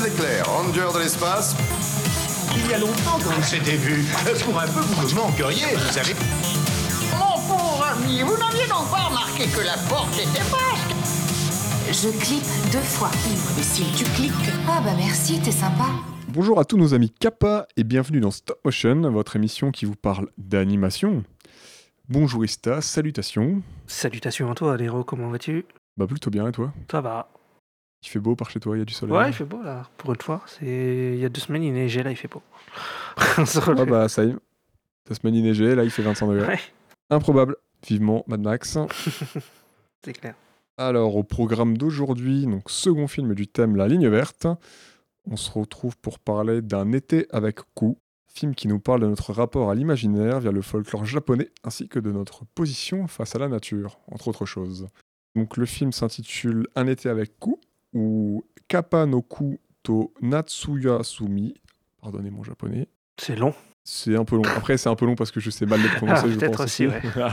Ranger de l'espace. Il y a longtemps qu'on s'était vu. Pour un peu, vous me manqueriez, vous savez. Mon pauvre ami, vous n'aviez donc pas remarqué que la porte était basque Je clique deux fois. Imbécile, tu cliques. Ah bah merci, t'es sympa. Bonjour à tous nos amis Kappa et bienvenue dans Stop Motion, votre émission qui vous parle d'animation. Bonjour Ista, salutations. Salutations à toi, Léro, comment vas-tu? Bah plutôt bien et toi? Ça va. Il fait beau par chez toi, il y a du soleil. Ouais, il fait beau là, pour une fois. C'est... Il y a deux semaines, il neigeait, là, il fait beau. Ah bah ça y est. Ta semaine il neigeait, là il fait 25 degrés. Ouais, Improbable. Vivement Mad Max. c'est clair. Alors au programme d'aujourd'hui, donc second film du thème La ligne verte, on se retrouve pour parler d'un été avec Ku, film qui nous parle de notre rapport à l'imaginaire via le folklore japonais ainsi que de notre position face à la nature, entre autres choses. Donc le film s'intitule Un été avec Ku ou Kappa no Ku to Natsuya Sumi. Pardonnez mon japonais. C'est long. C'est un peu long. Après, c'est un peu long parce que je sais mal le prononcer. Ah, je peut-être pense aussi, ouais.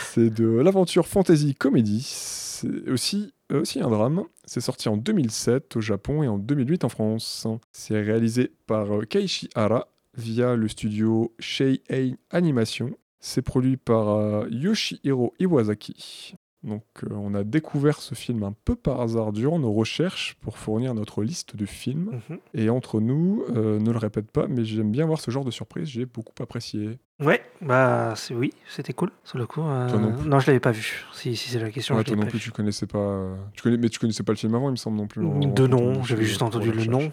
c'est de l'aventure fantasy comédie. C'est aussi, euh, aussi un drame. C'est sorti en 2007 au Japon et en 2008 en France. C'est réalisé par euh, Keiichi Hara via le studio Shei Animation. C'est produit par euh, Yoshihiro Iwasaki. Donc euh, on a découvert ce film un peu par hasard durant nos recherches pour fournir notre liste de films. Mhm. Et entre nous, euh, ne le répète pas, mais j'aime bien voir ce genre de surprise, j'ai beaucoup apprécié. Ouais, bah c'est oui, c'était cool sur le coup. euh, Toi non non, je l'avais pas vu. Si, si c'est la question, Ouais, je toi non plus, vu. tu connaissais pas. Tu connais, mais tu connaissais pas le film avant, il me semble non plus. en- De nom, j'avais juste entendu le nom.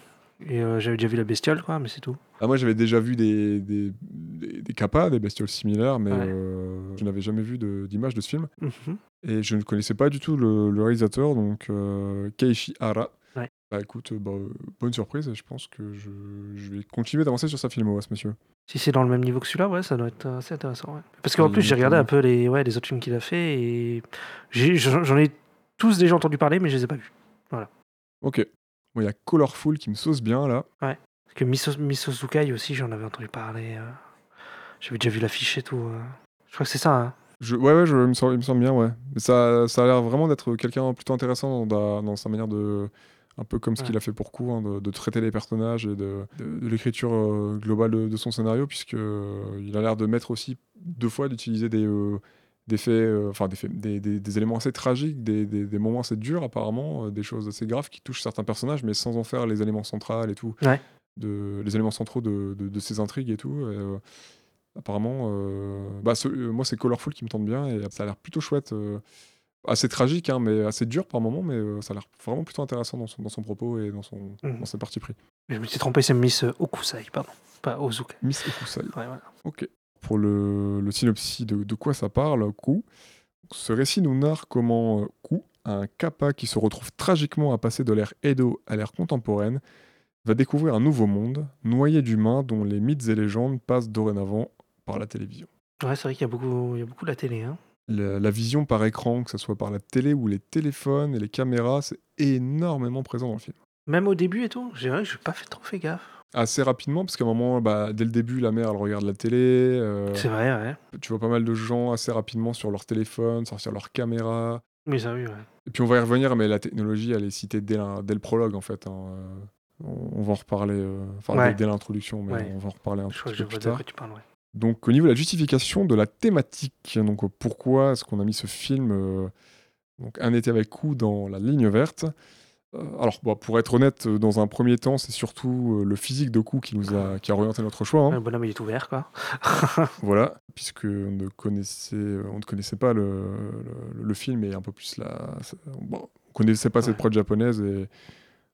Et euh, j'avais déjà vu la bestiole, quoi, mais c'est tout. Ah, moi, j'avais déjà vu des, des, des, des kappas, des bestioles similaires, mais Ouais. euh, je n'avais jamais vu d'image de, ce film. Mhm. Et je ne connaissais pas du tout le, le réalisateur, donc euh, Keiichi Hara. Ouais. Bah écoute, euh, bah, bonne surprise, je pense que je, je vais continuer d'avancer sur sa filmo, ce monsieur. Si c'est dans le même niveau que celui-là, ouais, ça doit être assez intéressant. ouais. Parce qu'en plus, j'ai regardé un peu les, ouais, les autres films qu'il a fait et j'en j'en ai tous déjà entendu parler, mais je les ai pas vus. Ok. Il y a Colorful qui me sauce bien, là. Parce que Miso, Miso Sukai aussi, j'en avais entendu parler. euh, J'avais déjà vu l'affiche et tout. euh. Je crois que c'est ça. Hein. Je, ouais, ouais, je, il, me semble, il me semble bien, ouais. Mais ça, ça a l'air vraiment d'être quelqu'un plutôt intéressant dans, sa manière de. Un peu comme ce Ouais. qu'il a fait pour Coup, hein, de, de traiter les personnages et de, de- de l'écriture euh, globale de, son scénario, puisque euh, il a l'air de mettre aussi deux fois d'utiliser des, euh, des faits, euh, enfin des, faits- des, des- des éléments assez tragiques, des, moments assez durs apparemment, euh, des choses assez graves qui touchent certains personnages, mais sans en faire les éléments centrales et tout, Ouais. de, les éléments centraux de, de, de ces intrigues et tout. et, euh, apparemment, bah, ce- moi c'est Colorful qui me tente bien et ça a l'air plutôt chouette. assez tragique, hein, mais assez dur par moments, mais euh, ça a l'air vraiment plutôt intéressant dans son, dans son propos et dans, son, dans ses parties pris. Je me suis trompé, c'est Miss Okusai, pardon. Pas Ozuka. Miss Okusai. Ouais, voilà. Ok. Pour le, le synopsis de, de quoi ça parle, Ku. Ce récit nous narre comment euh, Ku, un kappa qui se retrouve tragiquement à passer de l'ère Edo à l'ère contemporaine, va découvrir un nouveau monde, noyé d'humains dont les mythes et légendes passent dorénavant par la télévision. Ouais, c'est vrai qu'il y a beaucoup, il y a beaucoup la télé. Hein. La, la vision par écran, que ce soit par la télé ou les téléphones et les caméras, c'est énormément présent dans le film. Même au début et tout, j'ai vrai que j'ai pas fait trop fait gaffe. Assez rapidement, parce qu'à un moment, bah, dès le début, la mère, elle regarde la télé. euh, C'est vrai, ouais. tu vois pas mal de gens assez rapidement sur leur téléphone, sortir leur caméra. Mais ça, oui, ouais. Et puis on va y revenir, mais la technologie, elle est citée dès, la- dès le prologue, en fait. hein, euh, On, on va en reparler, euh, enfin Ouais. dès, dès l'introduction, mais Ouais. on va en reparler un Je crois petit que peu je plus vois de tard. quoi tu parles, ouais. Donc au niveau de la justification de la thématique, donc euh, pourquoi est-ce qu'on a mis ce film, euh, donc un été avec coup dans la ligne verte? Alors bon, pour être honnête, euh, dans un premier temps, c'est surtout euh, le physique de coup qui nous a, qui a orienté notre choix. hein. Le bonhomme, il est ouvert, quoi. Voilà, puisque on ne connaissait, on ne connaissait pas le, le, le film et un peu plus la. Bon, on connaissait pas cette prod japonaise et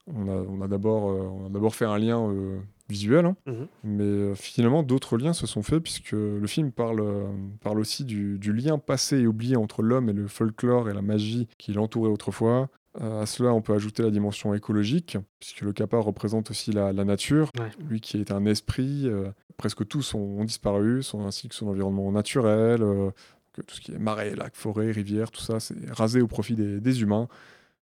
on a, on a d'abord, euh, on a d'abord fait un lien euh, visuel, hein. Mhm. mais euh, finalement d'autres liens se sont faits puisque le film parle, euh, parle aussi du, du lien passé et oublié entre l'homme et le folklore et la magie qui l'entourait autrefois. Euh, à cela, on peut ajouter la dimension écologique, puisque le kappa représente aussi la, la nature. Ouais. Lui qui est un esprit, euh, presque tous ont, ont disparu, ainsi que son environnement naturel. euh, que tout ce qui est marais, lacs, forêts, rivières, tout ça, c'est rasé au profit des, des humains.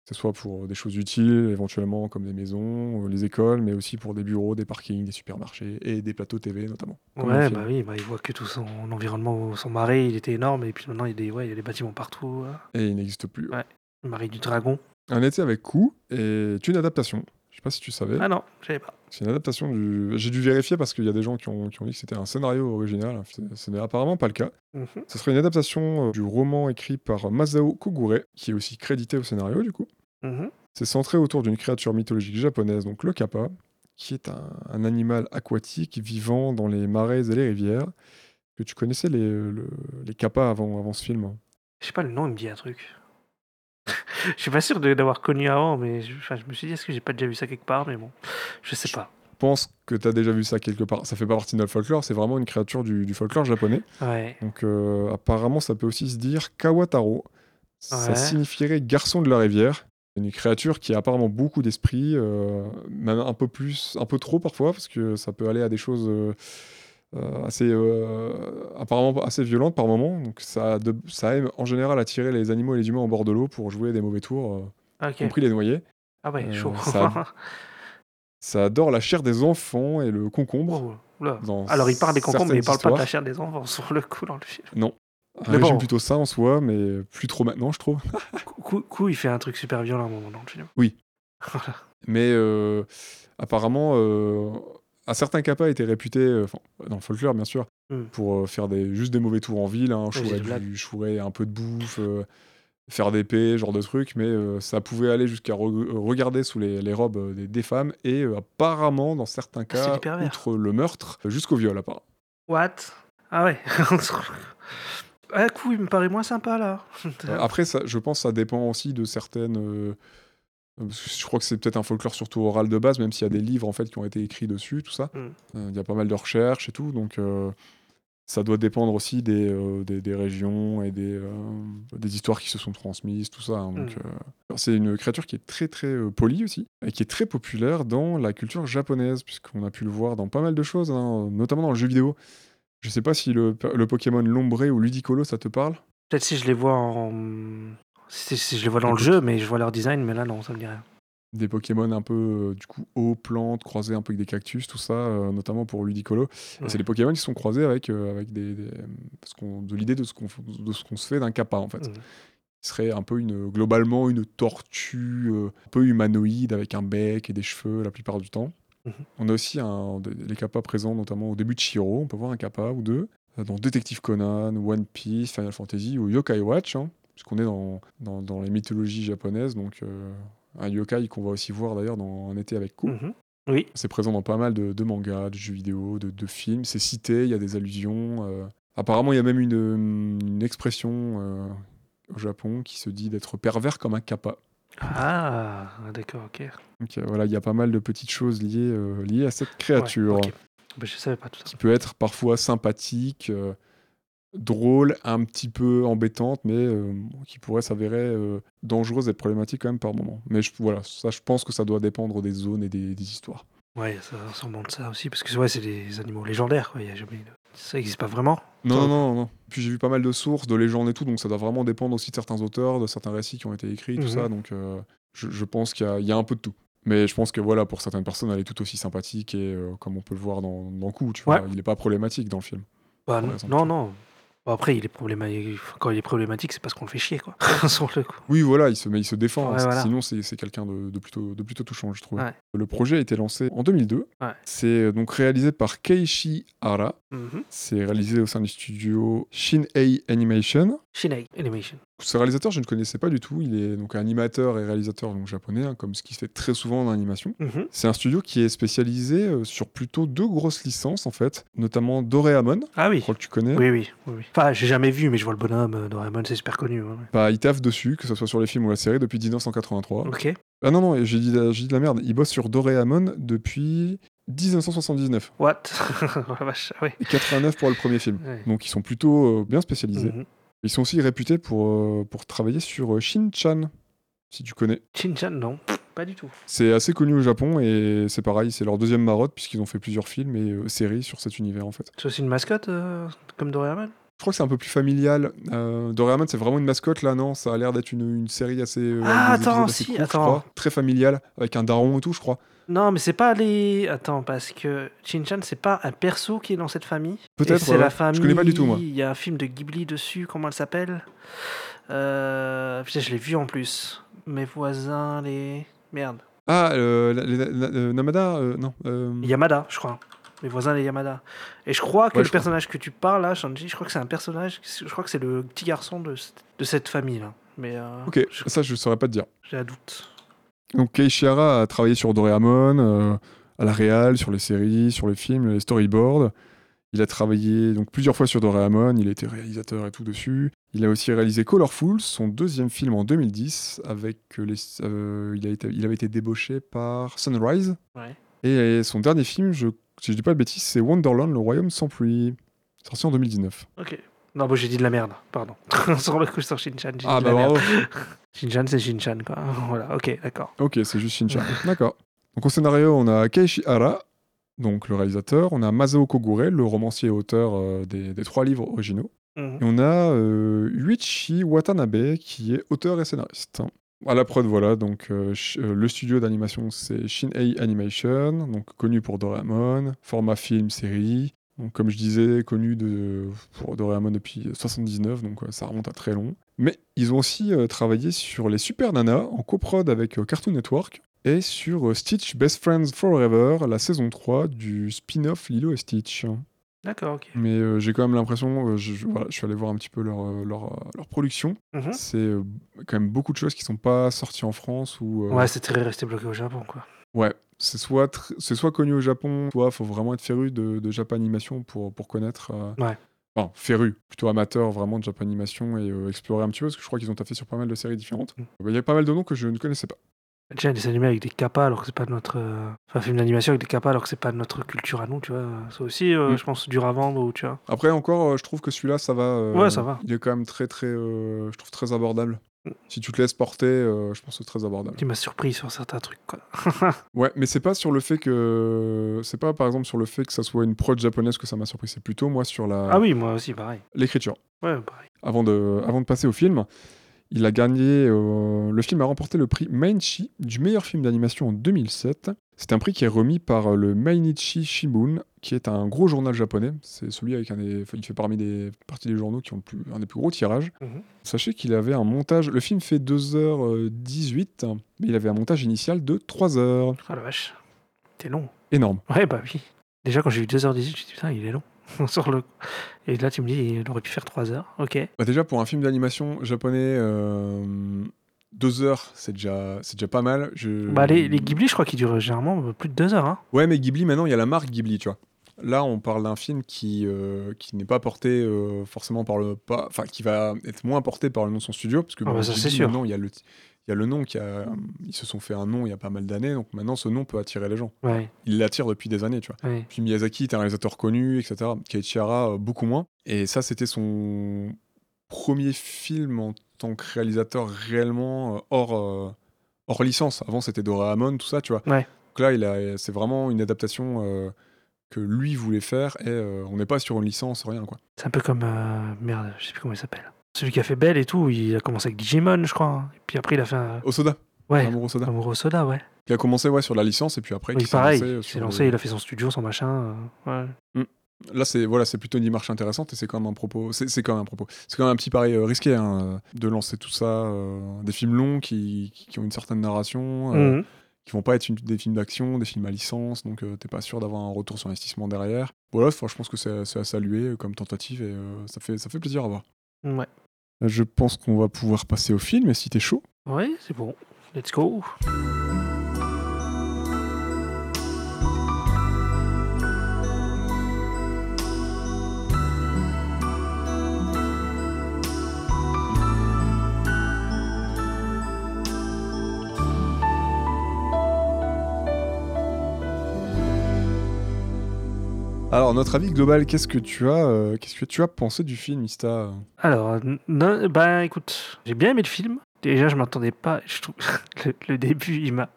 Que ce soit pour des choses utiles, éventuellement comme des maisons, les écoles, mais aussi pour des bureaux, des parkings, des supermarchés et des plateaux TV notamment. Ouais, bah oui, bah, il voit que tout son environnement, son marais, il était énorme, et puis maintenant, il y a des, ouais, il y a des bâtiments partout. Et il n'existe plus. Ouais. Le marais du dragon. Un été avec coup est une adaptation. Je sais pas si tu savais. Ah non, je savais pas. C'est une adaptation du. J'ai dû vérifier parce qu'il y a des gens qui ont, qui ont dit que c'était un scénario original. Ce n'est apparemment pas le cas. Mhm. Ce serait une adaptation euh, du roman écrit par Masao Kogure, qui est aussi crédité au scénario du coup. Mhm. C'est centré autour d'une créature mythologique japonaise, donc le kappa, qui est un, un animal aquatique vivant dans les marais et les rivières. Que tu connaissais les, le- les kappas avant, avant ce film? Je sais pas, le nom, il me dit un truc. Je suis pas sûr d'avoir connu avant, mais je, enfin, je me suis dit, est-ce que j'ai pas déjà vu ça quelque part Mais bon, je sais pas. Je pense que tu as déjà vu ça quelque part. Ça fait pas partie de notre folklore, c'est vraiment une créature du, du folklore japonais. Ouais. Donc euh, apparemment, ça peut aussi se dire Kawataro. Ça signifierait garçon de la rivière. Une créature qui a apparemment beaucoup d'esprit, euh, même un peu plus, un peu trop parfois, parce que ça peut aller à des choses euh, assez, euh, apparemment assez violentes par moment. Donc ça, de- ça aime en général attirer les animaux et les humains en bord de l'eau pour jouer des mauvais tours, euh, Ok. compris les noyés. Ah ouais, Euh, chaud. ça- Ça adore la chair des enfants et le concombre. Oh, Alors, il parle des concombres, mais il parle pas de la chair des enfants sur le coup dans le film. Non. Un Mais régime bon. plutôt ça en soi, mais plus trop maintenant, je trouve. Coup, coup, il fait un truc super violent à un moment dans le film. Oui. Voilà. Mais euh, apparemment, euh, un certain kappa était réputé, euh, dans le folklore bien sûr, Mm. pour euh, faire des, juste des mauvais tours en ville, hein, chourer, du, chourer un peu de bouffe, euh, faire des paix, genre de trucs, mais ça pouvait aller jusqu'à re- regarder sous les, les robes des, des femmes et apparemment, dans certains Ah, cas, outre le meurtre, jusqu'au viol apparemment. What? Ah ouais. ah, coup, il me paraît moins sympa là. Après, ça, je pense que ça dépend aussi de certaines. Je crois que c'est peut-être un folklore surtout oral de base, même s'il y a des livres en fait qui ont été écrits dessus, tout ça. Mm. Euh, Il y a pas mal de recherches et tout, donc euh, ça doit dépendre aussi des, euh, des, des régions et des, des histoires qui se sont transmises, tout ça. hein, Mm. c'est une créature qui est très très polie aussi et qui est très populaire dans la culture japonaise, puisqu'on a pu le voir dans pas mal de choses, hein, notamment dans le jeu vidéo. Je sais pas si le, le Pokémon Lombré ou Ludicolo ça te parle? Peut-être si je les vois en. Si, si je les vois dans le jeu, mais je vois leur design, mais là non, ça me dit rien. des Pokémon un peu euh, du coup eau, plantes, croisés un peu avec des cactus, tout ça, euh, notamment pour Ludicolo. Ouais. C'est des Pokémon qui sont croisés avec, euh, avec des, des- parce de l'idée de ce qu'on ce se fait d'un kappa en fait. Il serait un peu une globalement une tortue euh, un peu humanoïde avec un bec et des cheveux la plupart du temps. Mhm. On a aussi un, les kappas présents notamment au début de Shiro, on peut voir un kappa ou deux dans Detective Conan, One Piece, Final Fantasy ou Yokai Watch, hein, puisqu'on est dans, dans, dans les mythologies japonaises, donc euh, un yokai qu'on va aussi voir d'ailleurs dans Un été avec Ku. Mhm. Oui. C'est présent dans pas mal de, de mangas, de jeux vidéo, de, de films. C'est cité, il y a des allusions. euh. Apparemment, il y a même une, une expression euh, au Japon qui se dit d'être pervers comme un kappa. Ah, d'accord, ok. Donc euh, voilà, il y a pas mal de petites choses liées, liées à cette créature. Ouais, ok. Bah, je savais pas tout ça. Qui peut être parfois sympathique, drôle, un petit peu embêtante, mais euh, qui pourrait s'avérer euh, dangereuse et problématique quand même par moment. Mais je- voilà, ça, je pense que ça doit dépendre des zones et des- des histoires. Ouais, ça ressemble de ça aussi, parce que ouais, c'est des animaux légendaires, quoi. Il y a jamais... Ça n'existe pas vraiment. Non, non, non, non. Puis j'ai vu pas mal de sources, de légendes et tout, donc ça doit vraiment dépendre aussi de certains auteurs, de certains récits qui ont été écrits, tout Mhm. ça. Donc euh, je, je pense qu'il y, a- il y a un peu de tout. Mais je pense que voilà, pour certaines personnes, elle est tout aussi sympathique et comme on peut le voir dans, dans Coup, tu vois, Ouais. il n'est pas problématique dans le film. Bah, non, non. Bon, après, il est problématique. Quand il est problématique, c'est parce qu'on le fait chier, quoi. Sur le coup. Oui, voilà, il se, mais il se défend. Ouais, hein. voilà. Sinon, c'est quelqu'un de, de plutôt, de plutôt touchant, je trouve. Ouais. Le projet a été lancé en 2002. Ouais. C'est euh, donc réalisé par Keiichi Hara. Mhm. C'est réalisé au sein du studio Shin-Ei Animation. Shinei Animation. Ce réalisateur, je ne connaissais pas du tout. Il est donc animateur et réalisateur donc japonais, hein, comme ce qui se fait très souvent en animation. Mhm. C'est un studio qui est spécialisé euh, sur plutôt deux grosses licences, en fait, notamment Doraemon, Ah je oui. crois que tu connais. Oui, oui, oui, oui. Enfin, j'ai jamais vu, mais je vois le bonhomme euh, Doraemon, c'est super connu. ouais. Bah, il taffe dessus, que ce soit sur les films ou la série, depuis 1983. Ok. Ah non, non, j'ai dit, de la merde. Il bosse sur Doraemon depuis 1979. What? Vache, ah. Et 89 pour le premier film. Ouais. Donc ils sont plutôt euh, bien spécialisés. Mhm. Ils sont aussi réputés pour, euh, pour travailler sur euh, Shin-Chan, si tu connais. Shin-Chan, non. Pas du tout. C'est assez connu au Japon et c'est pareil, c'est leur deuxième marotte puisqu'ils ont fait plusieurs films et euh, séries sur cet univers en fait. C'est aussi une mascotte, euh, comme Doraemon? Je crois que c'est un peu plus familial. Euh, Doraemon, c'est vraiment une mascotte là, non? Ça a l'air d'être une, une série assez. euh, Ah, attends, assez si, je attends. crois. Très familiale, avec un daron et tout, je crois. Non, mais c'est pas les. Attends, parce que Shin-Chan, c'est pas un perso qui est dans cette famille. Peut-être, C'est ouais. la Je famille. connais pas du tout, moi. Il y a un film de Ghibli dessus, comment elle s'appelle? Euh... Putain, je l'ai vu en plus. Mes voisins, les. Merde. Ah, la- la- euh, Namada euh, Non. Yamada, je crois. Les voisins des Yamada. Et je crois que Ouais, le crois. personnage que tu parles là, Shanji, je crois que c'est un personnage, je crois que c'est le petit garçon de, cette- de cette famille-là. Mais euh, Ok, je- ça je saurais pas te dire. j'ai un doute. Donc Keiichi Hara a travaillé sur Doraemon, euh, à la réal, sur les séries, sur les films, les storyboards. Il a travaillé donc plusieurs fois sur Doraemon, il a été réalisateur et tout dessus. Il a aussi réalisé Colorful, son deuxième film en 2010, avec euh, les, euh, il, a été, il avait été débauché par Sunrise. Ouais. Et son dernier film, je, si je dis pas de bêtises, c'est Wonderland, le royaume sans pluie, sorti en 2019. Ok. Non, bon, j'ai dit de la merde, pardon. sur le coup, sur Shinchan, j'ai Ah dit bah de la merde. Shinchan, c'est Shinchan, quoi. Voilà, ok, d'accord. Ok, c'est juste Shinchan. D'accord. Donc au scénario, on a Keiichi Hara, donc le réalisateur. On a Masao Kogure, le romancier et auteur euh, des, des trois livres originaux. Mhm. Et on a euh, Yuichi Watanabe, qui est auteur et scénariste. À la prod, voilà, donc euh, euh, le studio d'animation, c'est Shin-Ei Animation, donc connu pour Doraemon, format film, série. Donc, comme je disais, connu de, pour Doraemon depuis 79, donc euh, ça remonte à très long. Mais ils ont aussi travaillé sur les Super Nana en coprod avec Cartoon Network et sur Stitch Best Friends Forever, la saison 3 du spin-off Lilo et Stitch. D'accord, ok. Mais euh, j'ai quand même l'impression, euh, je, je- voilà, je suis allé voir un petit peu leur, euh, leur, euh, leur production. Mhm. C'est euh, quand même beaucoup de choses qui sont pas sorties en France ou euh, Ouais, c'est très resté bloqué au Japon, quoi. ouais, c'est soit tr- c'est soit connu au Japon, soit faut vraiment être féru de, de Japan Animation pour pour connaître. euh, Ouais. Enfin, féru, plutôt amateur vraiment de Japan Animation et euh, explorer un petit peu parce que je crois qu'ils ont taffé sur pas mal de séries différentes. Mm. Il y a pas mal de noms que je ne connaissais pas. Déjà, des animés avec des kappas alors que c'est pas notre. euh, Enfin, film d'animation avec des kappas alors que c'est pas notre culture à nous, tu vois. C'est aussi, euh, Mm. je pense, dur à vendre ou tu vois. Après encore, euh, je trouve que celui-là, ça va. euh, Ouais, ça va. Il est quand même très très, euh, je trouve très abordable. Mm. Si tu te laisses porter, euh, je pense que c'est très abordable. Qui m'a surpris sur certains trucs, quoi. Ouais, mais c'est pas sur le fait que c'est pas par exemple sur le fait que ça soit une prod japonaise que ça m'a surpris. C'est plutôt moi sur la Ah oui, moi aussi, pareil. l'écriture. Ouais, pareil. Avant de avant de passer au film, il a gagné. euh, le film a remporté le prix Mainichi du meilleur film d'animation en 2007. C'est un prix qui est remis par le Mainichi Shimbun, qui est un gros journal japonais. C'est celui avec un des, il fait parmi des parties des journaux qui ont le plus, un des plus gros tirages. Mhm. Sachez qu'il avait un montage. Le film fait 2h18, mais il avait un montage initial de 3h. Ah la vache. T'es long. Énorme. Ouais, bah oui. Déjà, quand j'ai vu 2h18, je me suis dit, putain, il est long. sur le... Et là, tu me dis, il aurait pu faire 3 heures. Ok. Bah déjà, pour un film d'animation japonais, euh, deux heures, c'est déjà, c'est déjà pas mal. Je... Bah, les, les Ghibli, je crois qu'ils durent généralement plus de 2 heures. Hein. Ouais, mais Ghibli, maintenant, il y a la marque Ghibli, tu vois. Là, on parle d'un film qui, euh, qui n'est pas porté euh, forcément par le... pas- Enfin, qui va être moins porté par le nom de son studio, parce que Ah bah, ça, Ghibli, sûr. maintenant, il y a le... Il y a le nom qui a... Ils se sont fait un nom il y a pas mal d'années, donc maintenant ce nom peut attirer les gens. Ouais, Il l'attire depuis des années, tu vois. ouais. Puis Miyazaki est un réalisateur connu, etc. Keiichi Hara, euh, beaucoup moins. Et ça, c'était son premier film en tant que réalisateur réellement euh, hors, euh, hors licence. Avant, c'était Doraemon, tout ça, tu vois. Ouais. Donc là, il c'est vraiment une adaptation euh, que lui voulait faire et euh, on n'est pas sur une licence, rien, quoi. C'est un peu comme. euh, Merde, je sais plus comment il s'appelle. Celui qui a fait Belle et tout, il a commencé avec Digimon, je crois. hein. Et puis après, il a fait un. Osoda, Ouais, Mamoru Osoda. Amoureux Soda, ouais. Qui a commencé ouais, sur la licence et puis après, Oui, qui s'est pareil. lancé, Il sur s'est le- lancé, il a fait son studio, son machin. euh, ouais. Là, c'est voilà, c'est plutôt une démarche intéressante et c'est quand même un propos. C'est c'est quand même un propos. C'est quand même un petit pari euh, risqué hein, euh, de lancer tout ça, euh, des films longs qui, qui- qui ont une certaine narration, euh, Mhm. qui vont pas être une- des films d'action, des films à licence, donc euh, t'es pas sûr d'avoir un retour sur investissement derrière. Voilà, enfin, je pense que c'est c'est à saluer euh, comme tentative et euh, ça fait ça fait plaisir à voir. Ouais. Je pense qu'on va pouvoir passer au film si t'es chaud. Ouais, c'est bon. Let's go. Alors, notre avis global, qu'est-ce que tu as, euh, qu'est-ce que tu as pensé du film, Ista Alors, non, bah écoute, j'ai bien aimé le film. Déjà, je m'attendais pas. Je trouve le, le début, il m'a,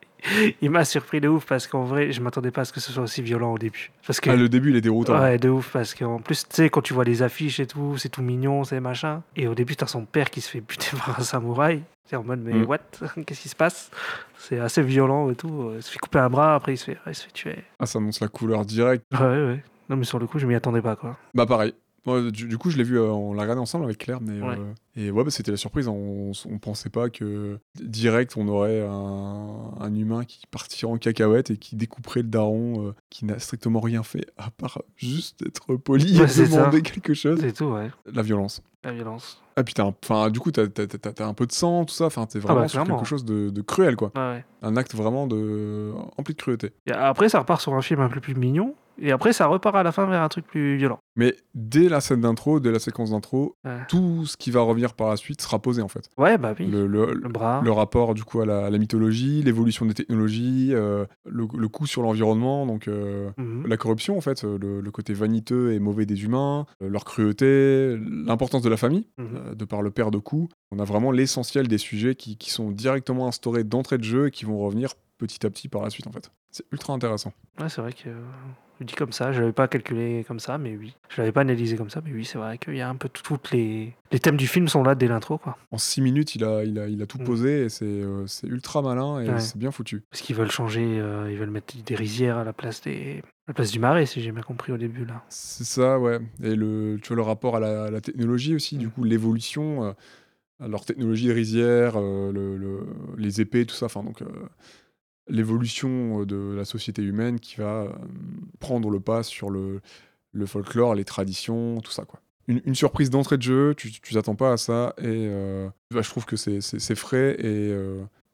il m'a surpris de ouf parce qu'en vrai, je m'attendais pas à ce que ce soit aussi violent au début. Parce que Ah, le début, il est déroutant. ouais, de ouf parce qu'en plus, tu sais, quand tu vois les affiches et tout, c'est tout mignon, c'est machin. Et au début, t'as son père qui se fait buter par un samouraï. C'est en mode, mais Mm. what? Qu'est-ce qui se passe? C'est assez violent et tout. Il se fait couper un bras, après il se fait, il se fait tuer. Ah, ça annonce la couleur directe. Ouais, ouais. Non, mais sur le coup, je m'y attendais pas, quoi. Bah pareil. Du, du coup, je l'ai vu, euh, on l'a regardé ensemble avec Claire, mais Ouais. euh, et ouais, bah, c'était la surprise. On, on pensait pas que direct on aurait un, un humain qui partirait en cacahuète et qui découperait le daron, euh, qui n'a strictement rien fait à part juste être poli Ouais, et ça. demander quelque chose. C'est tout, ouais. La violence. La violence. Ah putain, enfin du coup t'as t'as- t'as un peu de sang, tout ça. Enfin t'es vraiment bah, sur quelque chose de, de cruel quoi. Ouais. Un acte vraiment de empli de cruauté. Et après, ça repart sur un film un peu plus mignon. Et après, ça repart à la fin vers un truc plus violent. Mais dès la scène d'intro, dès la séquence d'intro, Ouais. tout ce qui va revenir par la suite sera posé en fait. Ouais, bah oui. Le, le- Le bras. le rapport du coup à la, à la mythologie, l'évolution des technologies, euh, le, le coût sur l'environnement, donc euh, Mhm. la corruption en fait, euh, le, côté vaniteux et mauvais des humains, leur cruauté, l'importance de la famille, Mhm. euh, de par le père de coups. On a vraiment l'essentiel des sujets qui, qui sont directement instaurés d'entrée de jeu et qui vont revenir petit à petit par la suite en fait. C'est ultra intéressant. Ouais, c'est vrai que je dis comme ça, je l'avais pas calculé comme ça, mais oui. Je l'avais pas analysé comme ça, mais oui, c'est vrai qu'il y a un peu toutes les... les thèmes du film sont là dès l'intro, quoi. En 6 minutes, il a, il a, il a tout Mm. posé et c'est euh, ultra malin et Ouais. c'est bien foutu. Parce qu'ils veulent changer, euh, ils veulent mettre des rizières à la place des, à la place du marais, si j'ai bien compris au début là. C'est ça, ouais. Et le, tu vois, le rapport à la, à la technologie aussi, du Mm. coup, l'évolution, euh, leur technologie rizière, euh, le, le- les épées, tout ça. Enfin, donc, euh, l'évolution euh, de la société humaine qui va euh, prendre le pas sur le, le folklore, les traditions, tout ça, quoi. Une, surprise d'entrée de jeu, tu tu t'attends pas à ça, et euh, bah, je trouve que c'est- frais et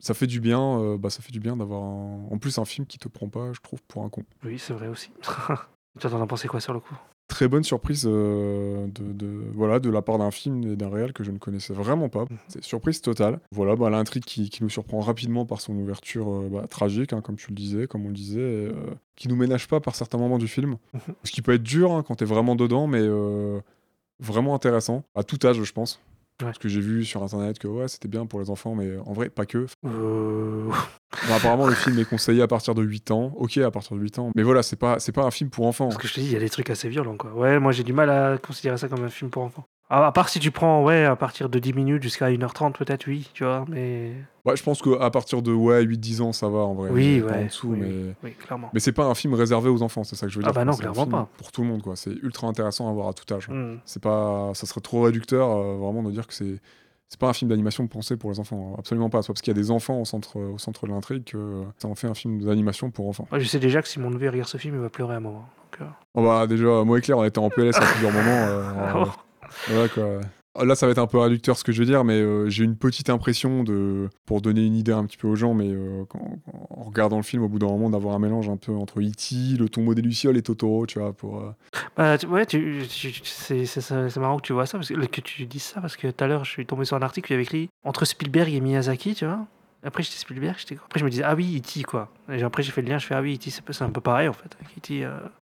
ça fait du bien. bah, ça fait du bien d'avoir en plus un film qui te prend pas, je trouve, pour un con. Oui, c'est vrai aussi. Toi, t'en as pensé quoi sur le coup? Très bonne surprise euh, de, de- voilà, de la part d'un film et d'un réel que je ne connaissais vraiment pas. C'est surprise totale. Voilà, bah, l'intrigue qui, qui nous surprend rapidement par son ouverture euh, bah, tragique, hein, comme tu le disais, comme on le disait, euh, qui nous ménage pas par certains moments du film. Mhm. Ce qui peut être dur hein, quand t'es vraiment dedans, mais vraiment intéressant. À tout âge, je pense. Parce que j'ai vu sur internet que ouais, c'était bien pour les enfants, mais en vrai, pas que. Euh, Bon, apparemment, le film est conseillé à partir de 8 ans. Ok, à partir de 8 ans. Mais voilà, c'est pas, c'est pas un film pour enfants. Parce que je te dis, il y a des trucs assez violents, quoi. Ouais, moi j'ai du mal à considérer ça comme un film pour enfants. À, à part si tu prends, ouais, à partir de 10 minutes jusqu'à 1h30, peut-être, oui, tu vois, mais. Ouais, je pense qu'à partir de ouais, 8-10 ans, ça va en vrai. Oui, ouais, En dessous, oui, mais... Oui, clairement. mais c'est pas un film réservé aux enfants, c'est ça que je veux Ah dire. bah non, clairement pas. Pour tout le monde, quoi. C'est ultra intéressant à voir à tout âge. Hmm. C'est pas, ça serait trop réducteur, euh, vraiment, de dire que c'est. C'est pas un film d'animation pensé pour les enfants, hein. absolument pas. Soit parce qu'il y a des enfants au centre, au centre de l'intrigue que ça en fait un film d'animation pour enfants. Je sais déjà que si mon neveu regarde ce film, il va pleurer un moment. Donc, euh, Oh bah déjà, moi et Claire, on était en PLS à plusieurs moments. euh, Ah Là, ça va être un peu réducteur ce que je veux dire, mais euh, j'ai une petite impression de, pour donner une idée un petit peu aux gens, mais euh, en regardant le film, au bout d'un moment, d'avoir un mélange un peu entre E.T., le tombeau des Lucioles et Totoro, tu vois, pour... euh, Bah, ouais, tu, tu- c'est marrant que tu vois ça, parce que, que tu dises ça, parce que tout à l'heure, je suis tombé sur un article y avait écrit entre Spielberg et Miyazaki, tu vois. Après, j'étais Spielberg, j'étais- après, je me disais, ah oui, E.T., quoi. Et après, j'ai fait le lien, je fais, ah oui, E.T., c'est un peu pareil, en fait. E.T.,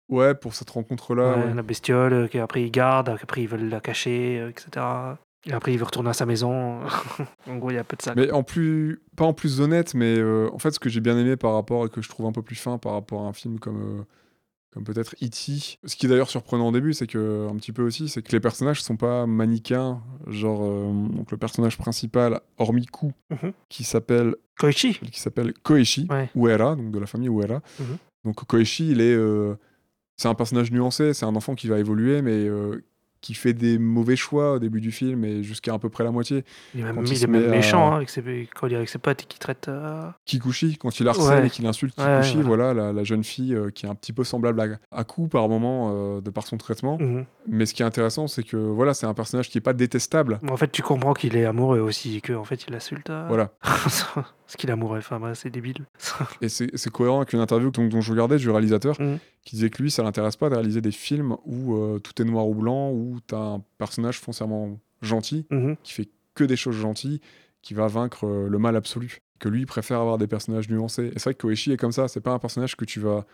Ouais, pour cette rencontre-là, ouais, ouais. la bestiole, euh, qu'après, ils gardent, qu'après, ils veulent la cacher, euh, etc. Et après, il veut retourner à sa maison. en gros, il y a peu de ça. Mais en plus, pas en plus honnête, mais euh, en fait, ce que j'ai bien aimé par rapport et que je trouve un peu plus fin par rapport à un film comme, euh, comme peut-être E.T. Ce qui est d'ailleurs surprenant au début, c'est que un petit peu aussi, c'est que les personnages sont pas manichéens. Genre, euh, donc le personnage principal, hormis Ku, Mhm. qui s'appelle Koichi qui s'appelle Koichi Ouais. Uera, donc de la famille Uera. Mhm. Donc Koichi, il est, euh, c'est un personnage nuancé, c'est un enfant qui va évoluer, mais euh, qui fait des mauvais choix au début du film et jusqu'à à peu près la moitié. Il est même, Quand il il est se même met à- méchant hein, avec, ses, quand il est avec ses potes et qu'il traite. euh, Kikuchi, quand il harcèle Ouais. et qu'il insulte Kikuchi, ouais, voilà, la, la jeune fille euh, qui est un petit peu semblable à, à par moment, euh, de par son traitement. mhm. Mais ce qui est intéressant, c'est que voilà, c'est un personnage qui est pas détestable. En fait, tu comprends qu'il est amoureux aussi et qu'en fait, il insulte. Voilà. Parce qu'il est amoureux. Enfin, c'est débile. Et c'est cohérent avec une interview dont, dont je regardais du réalisateur Mhm. qui disait que lui, ça l'intéresse pas de réaliser des films où euh, tout est noir ou blanc, où tu as un personnage foncièrement gentil Mhm. qui fait que des choses gentilles, qui va vaincre euh, le mal absolu. Que lui il préfère avoir des personnages nuancés. Et c'est vrai que Koichi est comme ça, c'est pas un personnage que tu vas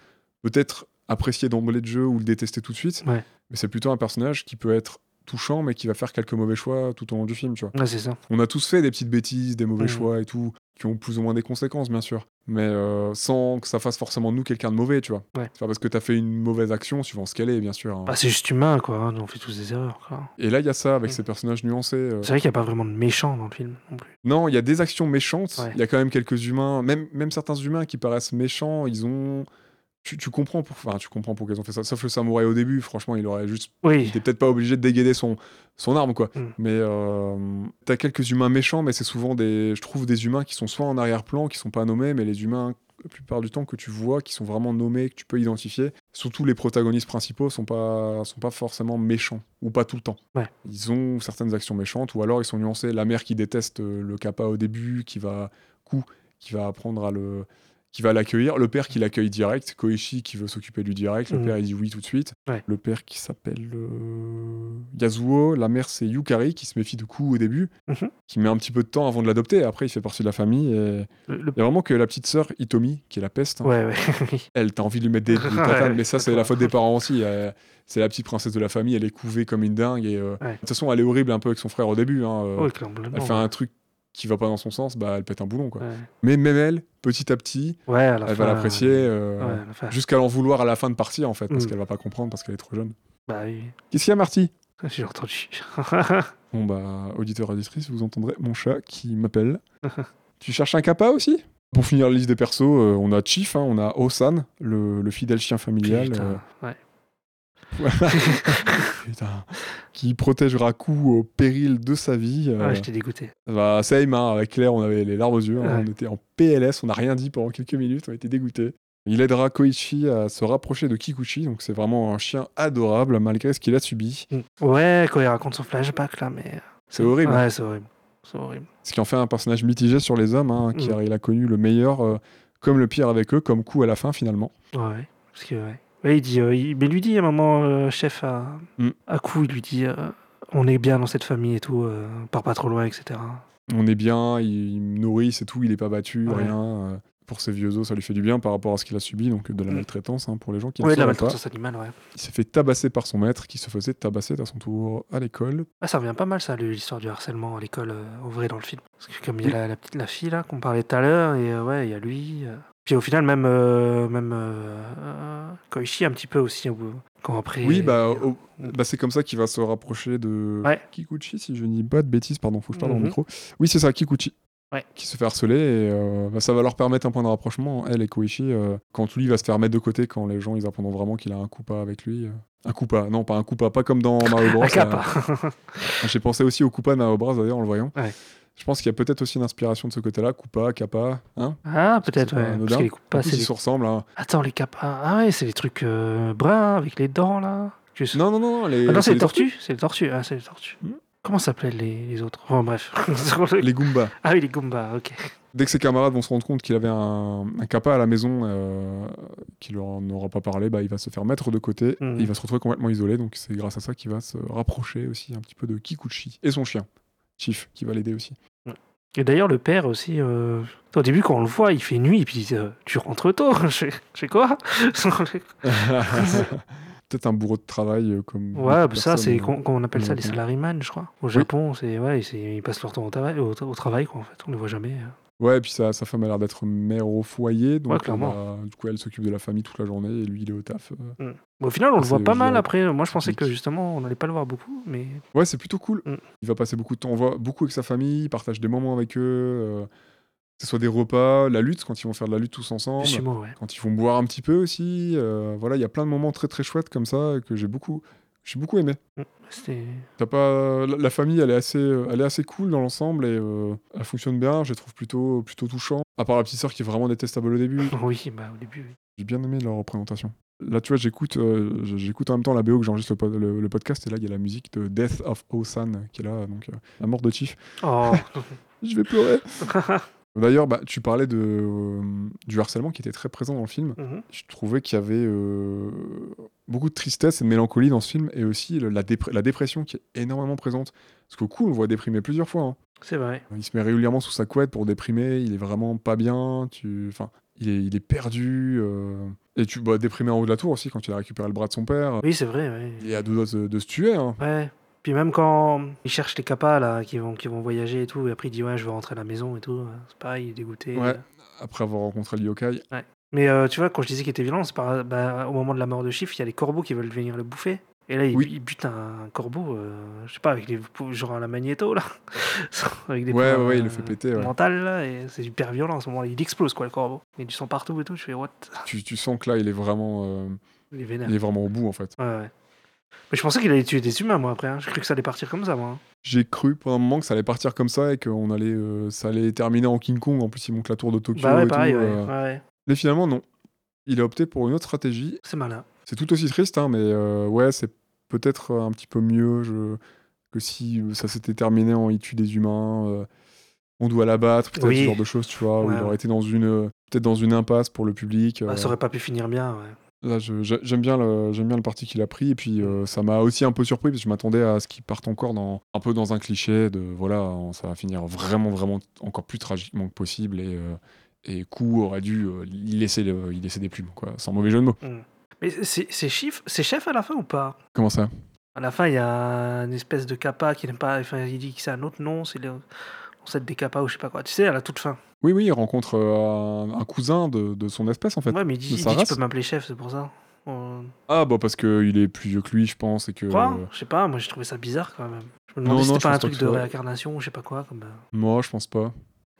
peut-être apprécier d'emblée de jeu ou le détester tout de suite, Ouais. mais c'est plutôt un personnage qui peut être touchant, mais qui va faire quelques mauvais choix tout au long du film, tu vois. Ouais, c'est ça. On a tous fait des petites bêtises, des mauvais Mhm. choix et tout, qui ont plus ou moins des conséquences, bien sûr. Mais euh, sans que ça fasse forcément de nous quelqu'un de mauvais, tu vois. Ouais. C'est pas parce que t'as fait une mauvaise action, suivant ce qu'elle est, bien sûr. hein. Bah, c'est juste humain, quoi. hein, On fait tous des erreurs. quoi. Et là, il y a ça, avec Mhm. ces personnages nuancés. euh. C'est vrai qu'il n'y a pas vraiment de méchants dans le film non plus. Non, il y a des actions méchantes. Il Ouais. y a quand même quelques humains, même, même certains humains qui paraissent méchants, ils ont tu, tu comprends pour, enfin, tu comprends pourquoi ils ont fait ça. Sauf le samouraï au début, franchement, il aurait juste, il Oui. était peut-être pas obligé de dégainer son, son arme, quoi. Mm. Mais euh, t'as quelques humains méchants, mais c'est souvent des, je trouve, des humains qui sont soit en arrière-plan, qui sont pas nommés, mais les humains, la plupart du temps, que tu vois, qui sont vraiment nommés, que tu peux identifier. Surtout les protagonistes principaux sont pas, sont pas forcément méchants, ou pas tout le temps. Ouais. Ils ont certaines actions méchantes, ou alors ils sont nuancés. La mère qui déteste euh, le kappa au début, qui va, coup, qui va apprendre à le qui va l'accueillir, le père qui l'accueille direct, Koichi qui veut s'occuper du direct, le Mhm. père il dit oui tout de suite, Ouais. le père qui s'appelle euh, Yasuo, la mère c'est Yukari qui se méfie de coup au début, Mhm. qui met un petit peu de temps avant de l'adopter, après il fait partie de la famille, et Le- le- il y a vraiment que la petite sœur Itomi, qui est la peste, hein. Ouais, ouais. elle t'as envie de lui mettre des, des tatanes, mais ça c'est la faute des parents aussi, c'est la petite princesse de la famille, elle est couvée comme une dingue, et euh, de toute façon elle est horrible un peu avec son frère au début, hein, euh, elle fait un truc qui va pas dans son sens, bah elle pète un boulon quoi. Ouais, Mais même elle, petit à petit, Ouais, à la elle fin, va l'apprécier euh, la fin. jusqu'à l'en vouloir à la fin de partie en fait, parce Mm. qu'elle va pas comprendre parce qu'elle est trop jeune. Bah oui. Qu'est-ce qu'il y a Marty? J'ai entendu. Bon bah, auditeur auditrice, vous entendrez mon chat qui m'appelle. tu cherches un kappa aussi? Pour finir la liste des persos, euh, on a Chief, hein, on a Osan, le, le fidèle chien familial. Putain, ouais. Euh, putain, qui protège Raku au péril de sa vie. euh, Ouais, j'étais dégoûté. bah, same, hein, avec Claire, on avait les larmes aux yeux, hein, Ouais. on était en PLS, on n'a rien dit pendant quelques minutes, on était dégoûtés. Il aidera Koichi à se rapprocher de Kikuchi, donc c'est vraiment un chien adorable malgré ce qu'il a subi. Mm. Ouais, quand il raconte son flashback là, mais. C'est horrible. Ouais, c'est horrible. C'est horrible. Ce qui en fait un personnage mitigé sur les hommes, hein, qui Mm. il a connu le meilleur euh, comme le pire avec eux, comme coup à la fin finalement. Ouais, ouais. Parce que, ouais. Ouais, il dit. euh, il- Mais lui dit à un moment, euh, chef, à, Mm. à coup, il lui dit euh, on est bien dans cette famille et tout, euh, part pas trop loin, etc. On est bien, il, il me nourrit, c'est tout, il est pas battu, Ouais. rien. Pour ses vieux os, ça lui fait du bien par rapport à ce qu'il a subi, donc de la Mm. maltraitance hein, pour les gens qui ne Ouais, de la maltraitance animale, ouais. Il s'est fait tabasser par son maître, qui se faisait tabasser à son tour à l'école. Ah, ça revient pas mal, ça, l'histoire du harcèlement à l'école, euh, en vrai, dans le film. Parce que comme il y a Oui. la, la petite la fille, là, qu'on parlait tout à l'heure, et euh, ouais, il y a lui. euh. Puis au final, même, euh, même euh, Koichi, un petit peu aussi, au bout- quand après. Oui, bah, bah, c'est comme ça qu'il va se rapprocher de Ouais. Kikuchi, si je ne dis pas de bêtises, pardon, faut que je parle dans le micro. Oui, c'est ça, Kikuchi. Ouais. Qui se fait harceler et euh, bah, ça va leur permettre un point de rapprochement, elle et Koichi, euh, quand lui va se faire mettre de côté, quand les gens ils apprendront vraiment qu'il a un coup pas avec lui. euh. Un coup pas, non pas un coup pas, pas comme dans Mario Bros. Un euh, kappa. J'ai pensé aussi au Koopa de Mario Bros d'ailleurs en le voyant. Ouais. Je pense qu'il y a peut-être aussi une inspiration de ce côté-là, Koopa, Kappa, hein ah, peut-être, pas ouais. Parce que les pas, plus, c'est ils des- se ressemblent. hein. Attends, les kappas. Ah ouais, c'est les trucs bruns avec les dents, là. Non, non, non, les, Ah non, c'est c'est les tortues. C'est les tortues. Ah, c'est les tortues. Hmm. Comment s'appelaient les, les autres? Bon, bref. Les Goombas. Ah oui, les Goombas, ok. Dès que ses camarades vont se rendre compte qu'il avait un, un kappa à la maison euh, qui leur en aura pas parlé, bah, il va se faire mettre de côté et il va se retrouver complètement isolé. Donc c'est grâce à ça qu'il va se rapprocher aussi un petit peu de Kikuchi et son chien, Chief, qui va l'aider aussi. Et d'ailleurs, le père aussi, euh, au début, quand on le voit, il fait nuit, et puis euh, tu rentres tôt. Je fais quoi? Peut-être un bourreau de travail euh, comme. Ouais, de ça, c'est qu'on qu'on appelle ça les Japon. salaryman, je crois. Au Japon, c'est ouais, ils passent leur temps au travail, au, au travail, quoi, en fait. On les voit jamais. euh. Ouais, et puis sa, sa femme a l'air d'être mère au foyer, donc Ouais, euh, clairement. bah, du coup elle s'occupe de la famille toute la journée et lui il est au taf. euh. Bon, au final, on le voit pas mal après. Moi, je pensais que justement, on n'allait pas le voir beaucoup, mais Ouais, c'est plutôt cool. Mm. Il va passer beaucoup de temps, on voit beaucoup avec sa famille, il partage des moments avec eux, euh, que ce soit des repas, la lutte, quand ils vont faire de la lutte tous ensemble, ouais. quand ils vont boire un petit peu aussi. euh, voilà, il y a plein de moments très très chouettes comme ça que j'ai beaucoup, j'ai beaucoup aimé. C'était. T'as pas, la, la famille, elle est assez, euh, elle est assez cool dans l'ensemble et euh, elle fonctionne bien. Je les trouve plutôt, plutôt touchant. À part la petite sœur qui est vraiment détestable au début. Oui, bah, au début, oui. J'ai bien aimé leur représentation. Là, tu vois, j'écoute, euh, j'écoute en même temps la BO que j'enregistre le, pod- le- le podcast et là, il y a la musique de Death of Osan qui est là, donc la mort de Chief. Oh, Je vais pleurer. D'ailleurs, bah, tu parlais de, euh, du harcèlement qui était très présent dans le film. Mhm. Je trouvais qu'il y avait euh, beaucoup de tristesse et de mélancolie dans ce film et aussi le- la, dépr- la dépression qui est énormément présente. Parce qu'au coup, on le voit déprimer plusieurs fois. hein. c'est vrai. Il se met régulièrement sous sa couette pour déprimer, il est vraiment pas bien, tu... enfin, il, est, il est perdu. euh, Et tu bah, déprimé en haut de la tour aussi quand il a récupéré le bras de son père. Oui, c'est vrai, ouais. Il est à deux doigts de, de se tuer. hein. Ouais. Puis même quand il cherche les capas là, qui vont, qui vont voyager et tout, et après il dit ouais, je veux rentrer à la maison et tout, euh, c'est pareil, il est dégoûté. Ouais. Après avoir rencontré le yokai. Mais euh, tu vois, quand je disais qu'il était violent, c'est par, bah, au moment de la mort de Chief, il y a les corbeaux qui veulent venir le bouffer. Et là, il, Oui. bute un corbeau, euh, je sais pas, avec pou- genre à la magnéto, là. avec des Ouais, ouais, il le euh, fait péter, ouais. mentales, là, et c'est hyper violent en ce moment. Il explose, quoi, le corbeau. Il y a du sang partout et tout. Je fais, what? Tu, tu sens que là, il est vraiment, euh, Il est il est vraiment au bout en fait. Ouais, ouais. Mais je pensais qu'il allait tuer des humains, moi, après. hein. J'ai cru que ça allait partir comme ça, moi. hein. J'ai cru pendant un moment que ça allait partir comme ça et que on allait, euh, ça allait terminer en King Kong. En plus, il monte la tour de Tokyo Bah ouais, et pareil, tout. ouais, euh. ouais, ouais. Mais finalement, non. Il a opté pour une autre stratégie. C'est malin. C'est tout aussi triste, hein, mais euh, ouais, c'est peut-être un petit peu mieux je- que si euh, ça s'était terminé en il tue des humains. on doit l'abattre, peut-être Oui. ce genre de choses, tu vois. où il aurait été dans une, peut-être dans une impasse pour le public. Bah, ça aurait pas pu finir bien, ouais. Là, j'aime bien le, j'aime bien le parti qu'il a pris et puis euh, ça m'a aussi un peu surpris parce que je m'attendais à ce qu'il parte encore dans un peu dans un cliché de voilà, ça va finir vraiment vraiment encore plus tragiquement que possible et euh, et Kou aurait dû euh, y laisser le- y laisser des plumes quoi, sans mauvais jeu de mots. Mais c'est c'est chiffre, c'est chef à la fin ou pas? Comment ça? À la fin, il y a une espèce de kappa qui n'aime pas. Enfin, il dit que c'est un autre nom, c'est le l'ancêtre des kappa ou je sais pas quoi. Tu sais, à la toute fin. Oui oui, il rencontre euh, un, un cousin de, de son espèce en fait. Ouais, mais il dit, il dit race. tu peux m'appeler chef, c'est pour ça. Euh, Ah bah parce que il est plus vieux que lui, je pense et que Quoi? Je sais pas, moi j'ai trouvé ça bizarre quand même. Je me Non, demandais si c'était pas un truc de réincarnation ou je sais pas quoi. Comme... euh. moi je pense pas.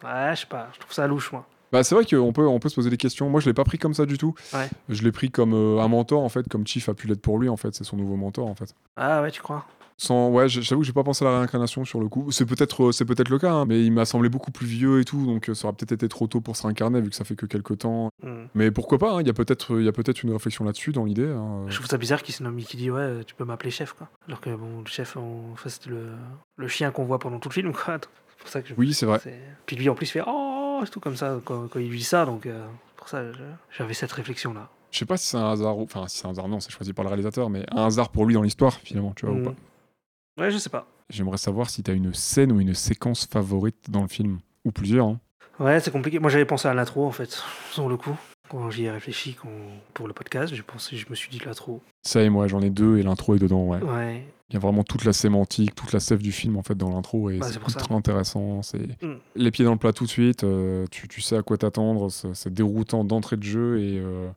Ouais, je sais pas, je trouve ça louche moi. Bah, c'est vrai qu'on peut, on peut se poser des questions. Moi, je l'ai pas pris comme ça du tout. Ouais. Je l'ai pris comme euh, un mentor, en fait, comme Chief a pu l'être pour lui, en fait. C'est son nouveau mentor, en fait. Ah ouais, tu crois? Sans, ouais, j'avoue que j'ai pas pensé à la réincarnation sur le coup. C'est peut-être, euh, c'est peut-être le cas, hein, mais il m'a semblé beaucoup plus vieux et tout, donc euh, ça aurait peut-être été trop tôt pour se réincarner vu que ça fait que quelques temps. Hmm. Mais pourquoi pas hein, Il y a peut-être, il y a peut-être une réflexion là-dessus dans l'idée. hein. Je trouve ça bizarre qu'il se nomme, qui dit ouais, tu peux m'appeler chef quoi. Alors que bon, le chef, en fait, c'était le, le chien qu'on voit pendant tout le film quoi. C'est pour ça que je- Oui, c'est vrai. Puis lui en plus fait oh, c'est tout comme ça quand, quand il dit ça, donc euh, pour ça j'avais cette réflexion là. Je sais pas si c'est un hasard, ou- enfin si c'est un hasard, non, c'est choisi par le réalisateur, mais un hasard pour lui dans l'histoire finalement, tu vois ou pas. Ouais, je sais pas. J'aimerais savoir si t'as une scène ou une séquence favorite dans le film, ou plusieurs. hein. Ouais, c'est compliqué. Moi j'avais pensé à l'intro en fait, sur le coup. Quand j'y ai réfléchi quand- pour le podcast, j'ai pensé, je me suis dit l'intro. Ça et moi, j'en ai deux et l'intro est dedans, ouais. Ouais. Il y a vraiment toute la sémantique, toute la sève du film en fait dans l'intro et c'est ultra intéressant. C'est Mm. les pieds dans le plat tout de suite. euh, tu, tu sais à quoi t'attendre. C'est c'est déroutant d'entrée de jeu et euh,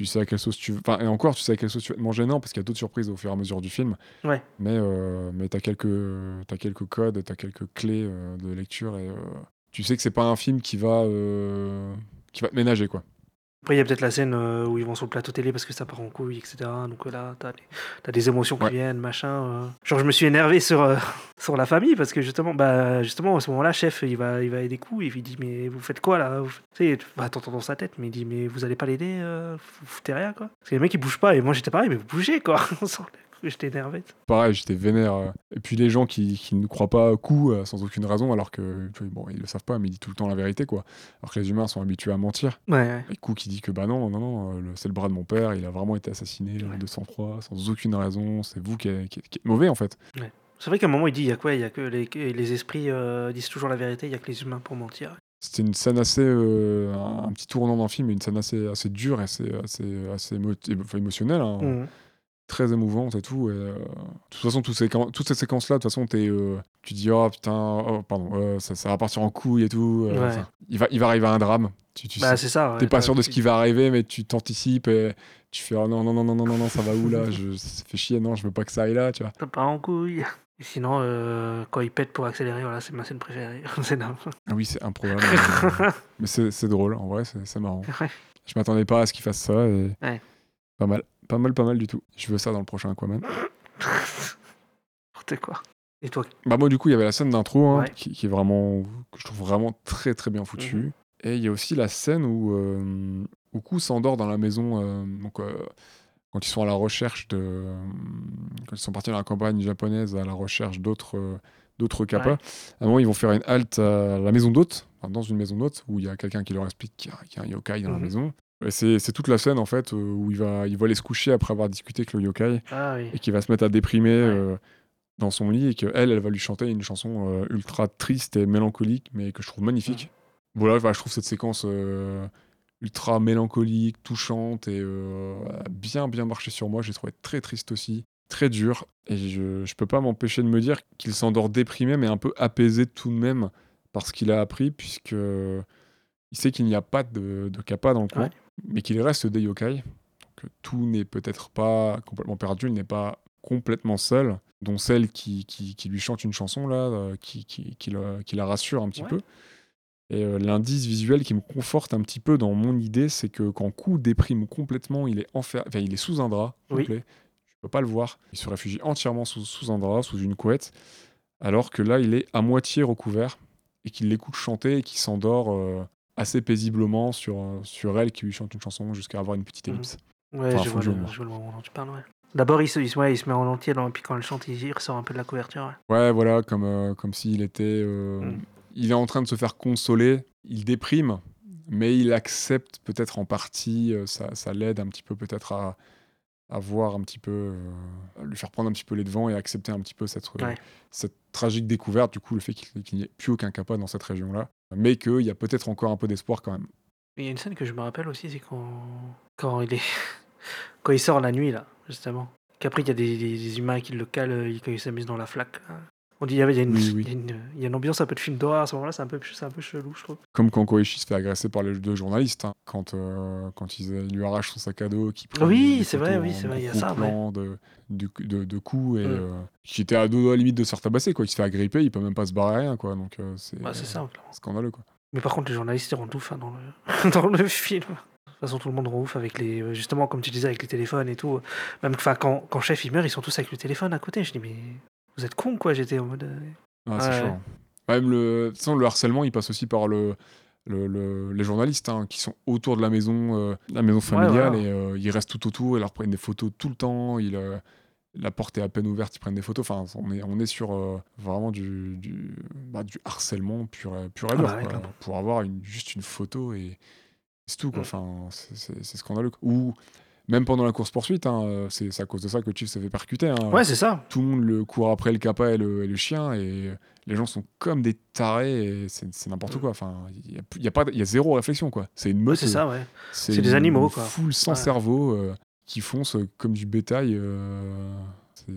tu sais à quelle sauce tu. Enfin et encore, tu sais à quelle sauce tu vas te manger non parce qu'il y a d'autres surprises au fur et à mesure du film. Ouais. Mais euh, mais t'as quelques t'as quelques codes, t'as quelques clés euh, de lecture et euh, tu sais que c'est pas un film qui va euh, qui va te ménager quoi. Après, il y a peut-être la scène euh, où ils vont sur le plateau télé parce que ça part en couille, etc. Donc euh, là, t'as des, t'as des émotions qui Ouais. viennent, machin. euh. Genre, je me suis énervé sur, sur la famille parce que justement, bah, justement, à ce moment-là, chef, il va, il va aider coups et il dit Mais vous faites quoi là Vous faites- Tu sais, bah, t'entends dans sa tête, mais il dit Mais vous allez pas l'aider euh, Vous foutez rien, quoi. Parce que les mecs, ils bougent pas et moi, j'étais pareil, mais vous bougez, quoi. On J'étais énervé. Pareil, j'étais vénère. euh. Et puis les gens qui, qui ne croient pas coup euh, sans aucune raison, alors que bon, ils le savent pas, mais ils disent tout le temps la vérité, quoi. Alors que les humains sont habitués à mentir. Ouais, ouais. Et coup qui dit que bah non, non, non, euh, c'est le bras de mon père, il a vraiment été assassiné euh, de sang-froid, sans aucune raison. C'est vous qui, êtes- mauvais en fait. C'est vrai qu'à un moment, il dit Il y a quoi? Il y a que les, esprits euh, disent toujours la vérité, il y a que les humains pour mentir. C'était une scène assez, euh, un, un petit tournant dans le film, une scène assez, assez dure, et assez, assez, assez émo- émotionnelle. hein. Mhm. Très émouvante et tout. Et, euh, de toute façon, toutes ces, toutes ces séquences-là, de toute façon, t'es, euh, tu dis, oh putain, oh, pardon, euh, ça, ça va partir en couille et tout. euh, Ouais. il, va, il va arriver un drame. Tu, tu Bah, sais- c'est ça. t'es ouais, pas sûr de ce qui va arriver, mais tu t'anticipes et tu fais, oh non, non, non, non, non, non, non, ça va où là je, Ça fait chier, non, je veux pas que ça aille là, tu vois. Pas en couille. Et sinon, euh, quand il pète pour accélérer, voilà, c'est ma scène préférée. c'est énorme. Ah oui, c'est improbable. mais- mais c'est drôle, en vrai, c'est c'est marrant. Ouais. Je m'attendais pas à ce qu'il fasse ça et Ouais. pas mal, pas mal, pas mal du tout. Je veux ça dans le prochain Aquaman. N'importe quoi. Et toi Bah moi du coup il y avait la scène d'intro hein, Ouais. qui, qui est vraiment que je trouve vraiment très très bien foutue Mhm. et il y a aussi la scène où euh, où Kou s'endort dans la maison euh, donc euh, quand ils sont à la recherche de euh, quand ils sont partis dans la campagne japonaise à la recherche d'autres euh, d'autres kappas Ouais. à un moment ils vont faire une halte à la maison d'hôte enfin, dans une maison d'hôte où il y a quelqu'un qui leur explique qu'il y a, qu'il y a un yokai dans la Mhm. maison c'est toute la scène en fait où il va il va aller se coucher après avoir discuté avec le yokai Ah oui. et qui va se mettre à déprimer euh, dans son lit et que elle, va lui chanter une chanson euh, ultra triste et mélancolique, mais que je trouve magnifique. Voilà, bah, je trouve cette séquence euh, ultra mélancolique, touchante et bien bien marché sur moi. J'ai trouvé très triste aussi, très dur. Et je, je peux pas m'empêcher de me dire qu'il s'endort déprimé, mais un peu apaisé tout de même par ce qu'il a appris, puisque il sait qu'il n'y a pas de, de kappa dans le coin, Ouais. Mais qu'il reste des yokai. Que tout n'est peut-être pas complètement perdu, il n'est pas complètement seul, dont celle qui, qui, qui lui chante une chanson, là, euh, qui, la, rassure un petit Ouais. peu. Et euh, l'indice visuel qui me conforte un petit peu dans mon idée, c'est que quand Kou déprime complètement, il est, enfer... enfin, il est sous un drap Oui. complet. Je peux pas le voir. Il se réfugie entièrement sous, sous un drap, sous une couette, alors que là, il est à moitié recouvert et qu'il l'écoute chanter et qu'il s'endort euh, assez paisiblement sur, euh, sur elle qui lui chante une chanson jusqu'à avoir une petite Mhm. ellipse. Ouais, Enfin, je, vois le, le vois. je vois le moment dont tu parles, ouais. D'abord, il se, il, ouais, il se met en entier, et puis quand elle chante, il, il ressort un peu de la couverture. Ouais. Ouais, voilà, comme, euh, comme s'il était. euh, Mm. Il est en train de se faire consoler, il déprime, mais il accepte peut-être en partie, euh, ça, ça l'aide un petit peu peut-être à, à voir un petit peu, à lui faire prendre un petit peu les devants et accepter un petit peu cette, Ouais. cette tragique découverte, du coup, le fait qu'il n'y ait plus aucun kappa dans cette région-là, mais qu'il y a peut-être encore un peu d'espoir quand même. Il y a une scène que je me rappelle aussi, c'est quand, quand il est quand il sort la nuit là, justement. Qu'après il y a des, humains qui le calent euh, quand il s'amuse dans la flaque. On dit il y a une, Oui, oui. il y a une, ambiance un peu de film d'horreur à ce moment-là, c'est un peu un peu chelou, je trouve. Comme quand Koichi se fait agresser par les deux journalistes, hein, quand, euh, quand ils, ils lui arrachent son sac à dos, qui prend Oui, c'est vrai, oui, c'est vrai, il y a ça, plan de, de, de, de coups, et Mm. euh, qui était à deux doigts limite de se faire tabasser, quoi. Il se fait agripper, il peut même pas se barrer rien, quoi. Donc euh, c'est Bah, scandaleux, quoi. Mais par contre, les journalistes ils rendent ouf hein, dans, le... dans le film. De toute façon, tout le monde rend ouf avec les. Justement, comme tu disais, avec les téléphones et tout. Même quand, quand chef il meurt, ils sont tous avec le téléphone à côté. Je dis, mais vous êtes cons quoi J'étais en mode. euh, Ah, c'est Ouais. chaud. hein. Même le, le harcèlement, il passe aussi par le, le- le- les journalistes hein, qui sont autour de la maison, euh, la maison familiale, et euh, ils restent tout autour, ils leur prennent des photos tout le temps. Ils, euh, la porte est à peine ouverte, ils prennent des photos. Enfin, on est, on est sur vraiment du, du, bah, du harcèlement pur, et- pur et Ah dur, bah quoi. pour avoir une, juste une photo et c'est tout. Quoi. Mm. Enfin, c'est- scandaleux. Ou même pendant la course poursuite, c'est c'est à cause de ça que Chief se fait percuter. hein. Ouais, c'est ça. Tout le monde le court après le kappa et le, et le chien et les gens sont comme des tarés et c'est n'importe quoi. Enfin, il y a, y a y zéro réflexion quoi. C'est une meute. c'est ça, ouais. C'est des animaux, quoi. Foule sans Ouais. cerveau euh, qui foncent comme du bétail. euh,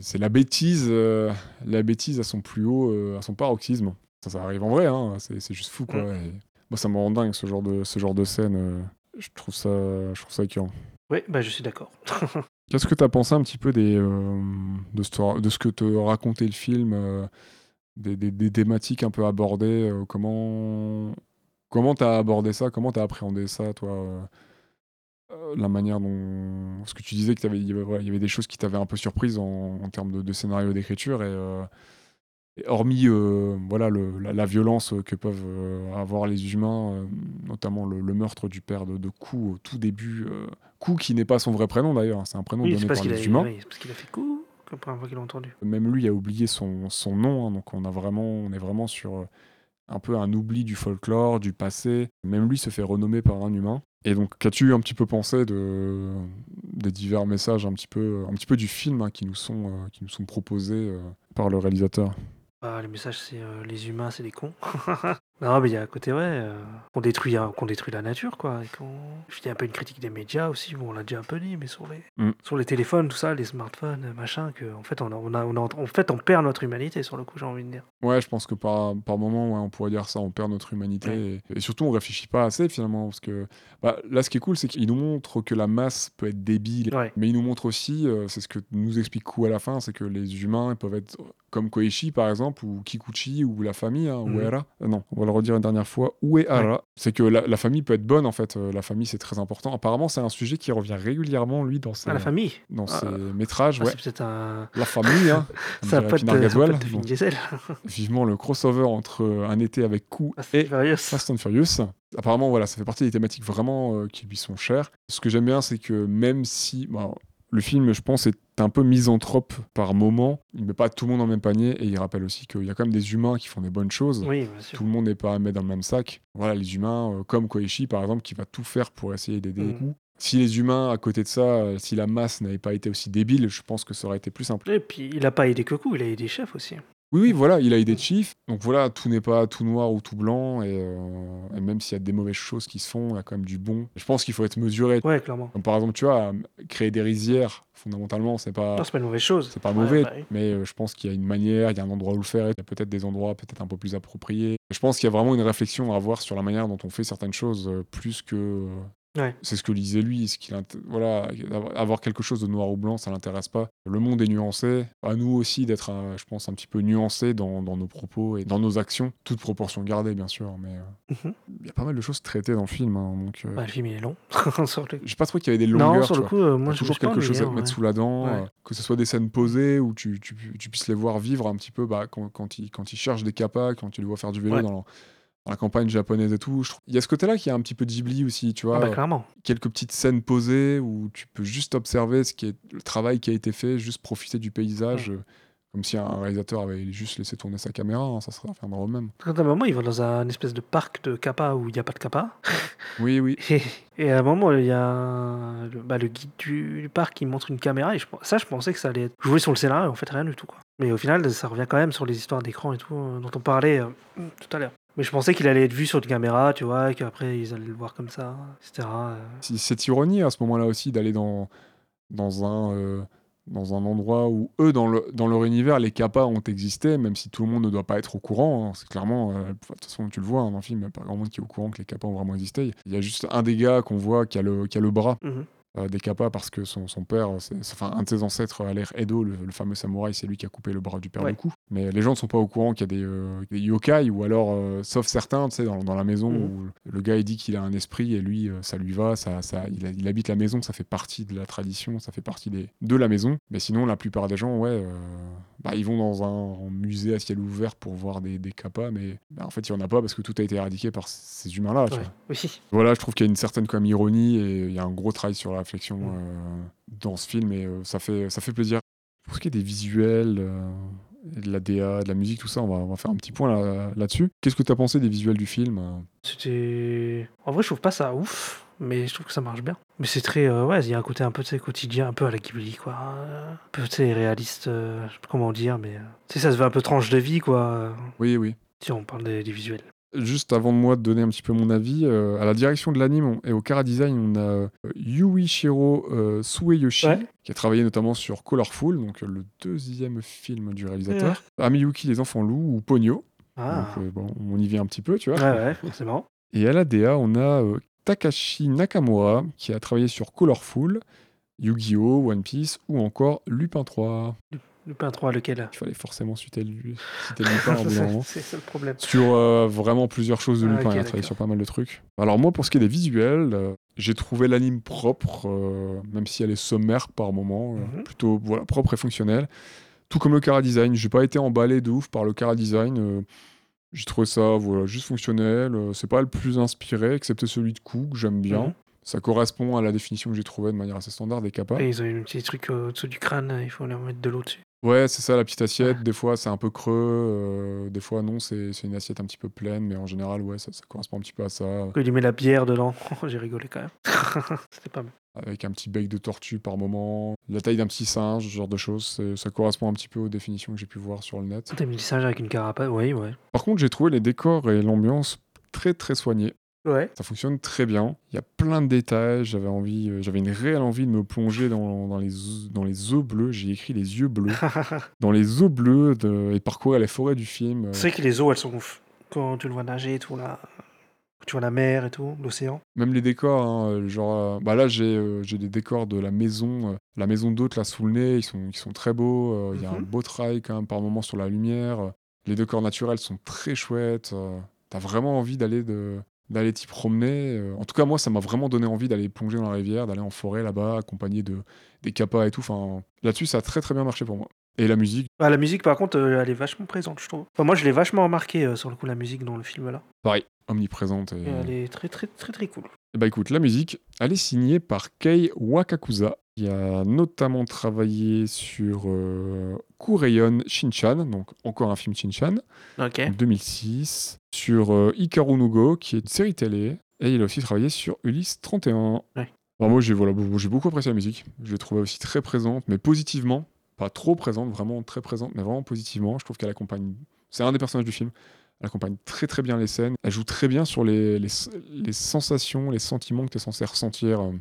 c'est- la bêtise, euh, la bêtise à son plus haut, euh, à son paroxysme. Ça, ça arrive en vrai. Hein, c'est juste fou quoi. Mm. Et moi, ça me rend dingue ce genre de ce genre de scène. euh, je trouve ça, je trouve ça écœurant. Oui, bah, je suis d'accord. Qu'est-ce que tu as pensé un petit peu des, euh, de, ce, de ce que te racontait le film, euh, des, des- thématiques un peu abordées euh, Comment comment tu as abordé ça Comment tu as appréhendé ça, toi La manière dont. Parce que tu disais qu'il y, y avait des choses qui t'avaient un peu surprise en, termes de, de scénario d'écriture. Et hormis euh, voilà, le- la, la violence que peuvent euh, avoir les humains, euh, notamment le, le meurtre du père de, de Kou au tout début. Kou qui n'est pas son vrai prénom d'ailleurs, hein, c'est un prénom Oui, donné par a, les humains. oui, c'est parce qu'il a fait coup, comme première fois qu'il l'a entendu. Même lui a oublié son, son nom, hein, donc on, a vraiment, on est vraiment sur un peu un oubli du folklore, du passé. Même lui se fait renommer par un humain. Et donc, qu'as-tu un petit peu pensé de, des divers messages, un petit peu, un petit peu du film hein, qui, nous sont, qui nous sont proposés par le réalisateur? Bah, le message, c'est euh, les humains, c'est des cons. non, mais il y a un côté, ouais, euh, qu'on détruit, qu'on détruit la nature, quoi. Et qu'on... Il y a un peu une critique des médias aussi, bon, on l'a déjà un peu dit, mais sur les, Mm. sur les téléphones, tout ça, les smartphones, machin, que, en fait, on, a, on, a, on, a- en fait, on perd notre humanité, sur le coup, j'ai envie de dire. Ouais, je pense que par, par moment, ouais, on pourrait dire ça, on perd notre humanité. Et, et surtout, on réfléchit pas assez finalement. Parce que bah, là, ce qui est cool, c'est qu'il nous montre que la masse peut être débile. Ouais. Mais il nous montre aussi, euh, c'est ce que nous explique Kou à la fin, c'est que les humains ils peuvent être comme Koichi par exemple, ou Kikuchi, ou la famille, hein, Mhm. Uehara. Euh, non, on va le redire une dernière fois, Uehara. C'est que la, la famille peut être bonne en fait. Euh, la famille, c'est très important. Apparemment, c'est un sujet qui revient régulièrement, lui, dans ses, Ah, la famille? dans Ah. ses métrages. Ah, ouais. C'est peut-être un. La famille, hein. Ça dirait pote Pinar de, Vin Diesel. vivement le crossover entre euh, un été avec Kou Fast et Furious. Fast and Furious. Apparemment, voilà, ça fait partie des thématiques vraiment euh, qui lui sont chères. Ce que j'aime bien, c'est que même si bon, le film, je pense, est un peu misanthrope par moment, il met pas tout le monde dans le même panier et il rappelle aussi qu'il y a quand même des humains qui font des bonnes choses. Oui. Tout le monde n'est pas à mettre dans le même sac. Voilà, les humains, euh, comme Koichi par exemple, qui va tout faire pour essayer d'aider. Kou. Si les humains, à côté de ça, euh, si la masse n'avait pas été aussi débile, je pense que ça aurait été plus simple. Et puis, il a pas aidé Koku, il a aidé Chef aussi. Oui, oui, voilà, il a aidé Chief. Donc voilà, tout n'est pas tout noir ou tout blanc. Et, euh, et même s'il y a des mauvaises choses qui se font, il y a quand même du bon. Je pense qu'il faut être mesuré. Ouais, clairement. Comme par exemple, tu vois, créer des rizières, fondamentalement, c'est pas. Non, c'est pas une mauvaise chose. C'est pas Ouais, mauvais, bah oui. mais euh, je pense qu'il y a une manière, il y a un endroit où le faire, il y a peut-être des endroits peut-être un peu plus appropriés. Je pense qu'il y a vraiment une réflexion à avoir sur la manière dont on fait certaines choses, euh, plus que Ouais. C'est ce que disait lui. Ce qu'il voilà, avoir quelque chose de noir ou blanc, ça l'intéresse pas. Le monde est nuancé. À nous aussi d'être, je pense, un petit peu nuancé dans, dans nos propos et dans nos actions, toute proportion gardée, bien sûr. Mais euh, Mhm. il y a pas mal de choses traitées dans le film. hein, donc, euh, Bah, le film il est long. le- j'ai pas trouvé qu'il y avait des longueurs. Non, sur le coup, euh, moi toujours quelque chose à te mettre sous la dent, Ouais. que ce soit des scènes posées où tu, tu, tu puisses les voir vivre un petit peu bah, quand, quand, ils, quand ils cherchent des kappas, quand tu les vois faire du vélo dans, la, dans la campagne japonaise et tout. Je trouve- Il y a ce côté-là qui est un petit peu Ghibli aussi, tu vois. Ah bah clairement. Quelques petites scènes posées où tu peux juste observer ce qui est, le travail qui a été fait, juste profiter du paysage. euh, Comme si un réalisateur avait juste laissé tourner sa caméra, hein, ça serait un film même. Quand à un moment, il va dans un espèce de parc de kappa où il n'y a pas de kappa. Oui, oui. Et, et à un moment, il y a un- le, bah, le guide du, parc qui montre une caméra. Et je, ça, je pensais que ça allait être joué sur le scénario. En fait, rien du tout. Quoi. Mais au final, ça revient quand même sur les histoires d'écran et tout, euh, dont on parlait euh, tout à l'heure. Mais je pensais qu'il allait être vu sur une caméra, tu vois, et qu'après, ils allaient le voir comme ça, etc. euh. Cette ironie à ce moment-là aussi d'aller dans, dans, un, euh, dans un endroit où eux, dans, le, dans leur univers, les kappas ont existé, même si tout le monde ne doit pas être au courant. hein. C'est clairement, euh, de toute façon, tu le vois hein, dans le film, il n'y a pas grand monde qui est au courant que les kappas ont vraiment existé. Il y a juste un des gars qu'on voit qui a le, qui a le bras Mhm. euh, des kappas parce que son, son père, enfin, un de ses ancêtres a l'air Edo, le, le fameux samouraï, c'est lui qui a coupé le bras du père Ouais. du coup. Mais les gens ne sont pas au courant qu'il y a des, euh, des yokai, ou alors, euh, sauf certains, tu sais, dans, dans la maison, Mhm. où le gars il dit qu'il a un esprit et lui, euh, ça lui va, ça, ça, il, a- il habite la maison, ça fait partie de la tradition, ça fait partie des, de la maison. Mais sinon, la plupart des gens, ouais, euh, bah, ils vont dans un, musée à ciel ouvert pour voir des, des kappas, mais bah, en fait, il n'y en a pas parce que tout a été éradiqué par ces humains-là. Ouais. Oui. Voilà, je trouve qu'il y a une certaine ironie et il y a un gros travail sur la réflexion Mm. dans ce film et ça, fait, ça fait plaisir. Pour ce qui est des visuels, de la DA, de la musique, tout ça, on va, on va faire un petit point là- là-dessus. Qu'est-ce que tu as pensé des visuels du film euh C'était. En vrai, je trouve pas ça ouf, mais je trouve que ça marche bien. Mais c'est très. euh, ouais, il y a un côté un peu, quotidien, un peu à la Ghibli, quoi. Un peu, réaliste, euh, je sais pas comment dire, mais. euh, Tu sais, ça se veut un peu tranche de vie, quoi. Oui, oui. Si on parle des, des visuels. Juste avant de moi de donner un petit peu mon avis, euh, à la direction de l'anime et au Kara Design, on a euh, Yuichiro euh, Sueyoshi, Ouais. qui a travaillé notamment sur Colorful, donc le deuxième film du réalisateur, Amiyuki les enfants loups ou Ponyo. Ah. Donc, euh, bon, on y vient un petit peu, tu vois. Ouais, ouais, forcément. Et à la DA, on a Takashi Nakamura qui a travaillé sur Colorful, Yu-Gi-Oh!, One Piece ou encore Lupin 3. Lupin 3, lequel? Il fallait forcément citer, lui- citer Lupin au bout d'un moment. C'est ça le problème. Sur euh, vraiment plusieurs choses de Ah, Lupin, il a travaillé sur pas mal de trucs. Alors moi, pour ce qui est des visuels, euh, j'ai trouvé l'anime propre, euh, même si elle est sommaire par moment, Mhm. plutôt voilà, propre et fonctionnelle. Tout comme le Cara Design, j'ai pas été emballé de ouf par le Cara Design. j'ai trouvé ça voilà, juste fonctionnel. c'est pas le plus inspiré, excepté celui de Coup, que j'aime bien. Mhm. Ça correspond à la définition que j'ai trouvée de manière assez standard des capas. Et ils ont eu un petit truc au-dessous du crâne, il faut leur mettre de l'eau dessus. Ouais, c'est ça, la petite assiette. Des fois, c'est un peu creux. euh, des fois, non, c'est une assiette un petit peu pleine. Mais en général, ouais, ça, ça correspond un petit peu à ça. Il met la bière dedans, j'ai rigolé quand même. C'était pas mal. Avec un petit bec de tortue par moment. La taille d'un petit singe, ce genre de choses. Ça correspond un petit peu aux définitions que j'ai pu voir sur le net. T'as mis le singe avec une carapace Oui, ouais. Par contre, j'ai trouvé les décors et l'ambiance très, très soignés. Ouais. Ça fonctionne très bien. Il y a plein de détails. J'avais envie, euh, j'avais une réelle envie de me plonger dans, dans les, eaux- dans les eaux bleues. J'ai écrit les yeux bleus. dans les eaux bleues de- et parcourir les forêts du film. euh, C'est vrai que les eaux, elles sont ouf. Quand tu le vois nager et tout, là. Quand tu vois la mer et tout, l'océan. Même les décors, hein, euh, genre, bah là j'ai euh, des décors de la maison, la maison d'hôte là sous le nez, ils sont, ils sont très beaux. Il y a un Mhm. beau travail quand même par moment sur la lumière. Les décors naturels sont très chouettes. T'as vraiment envie d'aller de d'aller t'y promener. euh, En tout cas moi ça m'a vraiment donné envie d'aller plonger dans la rivière, d'aller en forêt là-bas, accompagné de des kappas et tout. Là-dessus ça a très très bien marché pour moi. Et la musique, Ah, la musique, par contre, euh, elle est vachement présente, je trouve. Enfin, moi, je l'ai vachement remarqué euh, sur le coup, la musique dans le film là. pareil, omniprésente. Et... Et elle est très, très, très, très cool. Eh bah écoute, la musique, elle est signée par Kei Wakakusa, qui a notamment travaillé sur euh, Kureion Shinchan, donc encore un film Shinchan, Ok. en 2006, sur euh, Hikaru no Go, qui est une série télé, et il a aussi travaillé sur Ulysse 31. Ouais. Alors moi j'ai voilà, beaucoup apprécié la musique, je l'ai trouvée aussi très présente, mais positivement, pas trop présente, vraiment très présente, mais vraiment positivement, je trouve qu'elle accompagne, c'est un des personnages du film, elle accompagne très très bien les scènes, elle joue très bien sur les, les, les sensations, les sentiments que tu es censé ressentir. euh,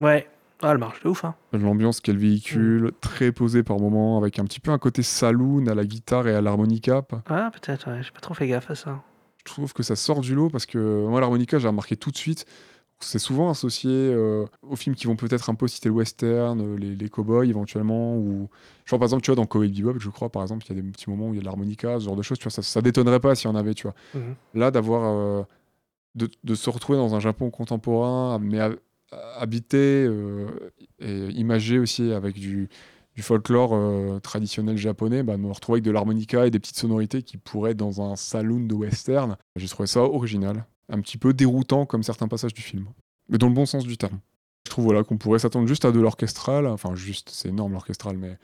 Ouais. Ah, elle marche de ouf, hein. L'ambiance qu'elle véhicule, Mm. très posée par moments, avec un petit peu un côté saloon à la guitare et à l'harmonica. Ah, peut-être, ouais. J'ai pas trop fait gaffe à ça. Je trouve que ça sort du lot parce que moi, l'harmonica, j'ai remarqué tout de suite. C'est souvent associé euh, aux films qui vont peut-être un peu citer le western, euh, les, les cowboys éventuellement, ou genre par exemple, tu vois, dans Cowboy Bebop, je crois, par exemple, il y a des petits moments où il y a de l'harmonica, ce genre de choses, tu vois, ça, ça détonnerait pas s'il y en avait, tu vois. Mhm. Là, d'avoir, euh, de, de se retrouver dans un Japon contemporain, mais ha- habité euh, et imagé aussi avec du, du folklore euh, traditionnel japonais, bah, me retrouver avec de l'harmonica et des petites sonorités qui pourraient être dans un saloon de western, j'ai trouvé ça original, un petit peu déroutant comme certains passages du film, mais dans le bon sens du terme. Je trouve voilà, qu'on pourrait s'attendre juste à de l'orchestral, enfin juste, c'est énorme l'orchestral, mais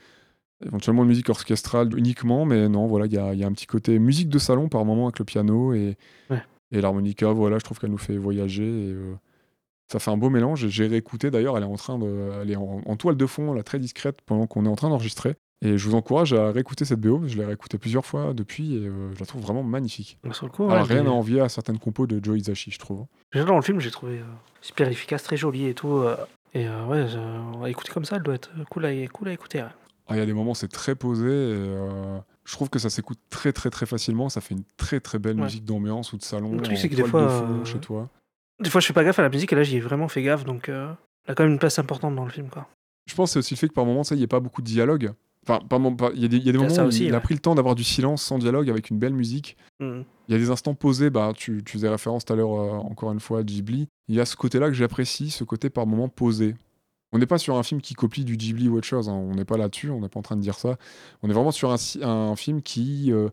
éventuellement de musique orchestrale uniquement, mais non, voilà, il y y a un petit côté musique de salon par moment avec le piano et, Ouais. et l'harmonica, voilà, je trouve qu'elle nous fait voyager et euh, ça fait un beau mélange. J'ai réécouté d'ailleurs, elle est en train de, elle est en, en toile de fond, là, très discrète pendant qu'on est en train d'enregistrer. Et je vous encourage à réécouter cette BO, je l'ai réécoutée plusieurs fois depuis et euh, je la trouve vraiment magnifique. Bah, Sur le coup, Elle ouais, a rien à envier à certaines compos de Joe Hisaishi, je trouve. Déjà dans le film, j'ai trouvé euh, super efficace, très joli et tout. euh, et euh, ouais, on va écouter comme ça, elle doit être cool à, cool à écouter. ouais. Ah, Il y a des moments, c'est très posé. Et, je trouve que ça s'écoute très très très facilement. Ça fait une très très belle Ouais. musique d'ambiance ou de salon. Le truc, c'est que des fois, de fond chez toi. Des fois, je fais pas gaffe à la musique et là, j'y ai vraiment fait gaffe, donc elle a quand même une place importante dans le film. quoi. Je pense que c'est aussi le fait que par moments, ça, il n'y a pas beaucoup de dialogue. Enfin, il y a des, y a moments où aussi, il a pris le temps d'avoir du silence sans dialogue avec une belle musique. Mhm. Il y a des instants posés, bah, tu, tu faisais référence tout à l'heure, euh, encore une fois, à Ghibli. Il y a ce côté-là que j'apprécie, ce côté par moments posé. On n'est pas sur un film qui copie du Ghibli ou autre chose, hein. on n'est pas là-dessus, on n'est pas en train de dire ça. On est vraiment sur un, film qui, euh,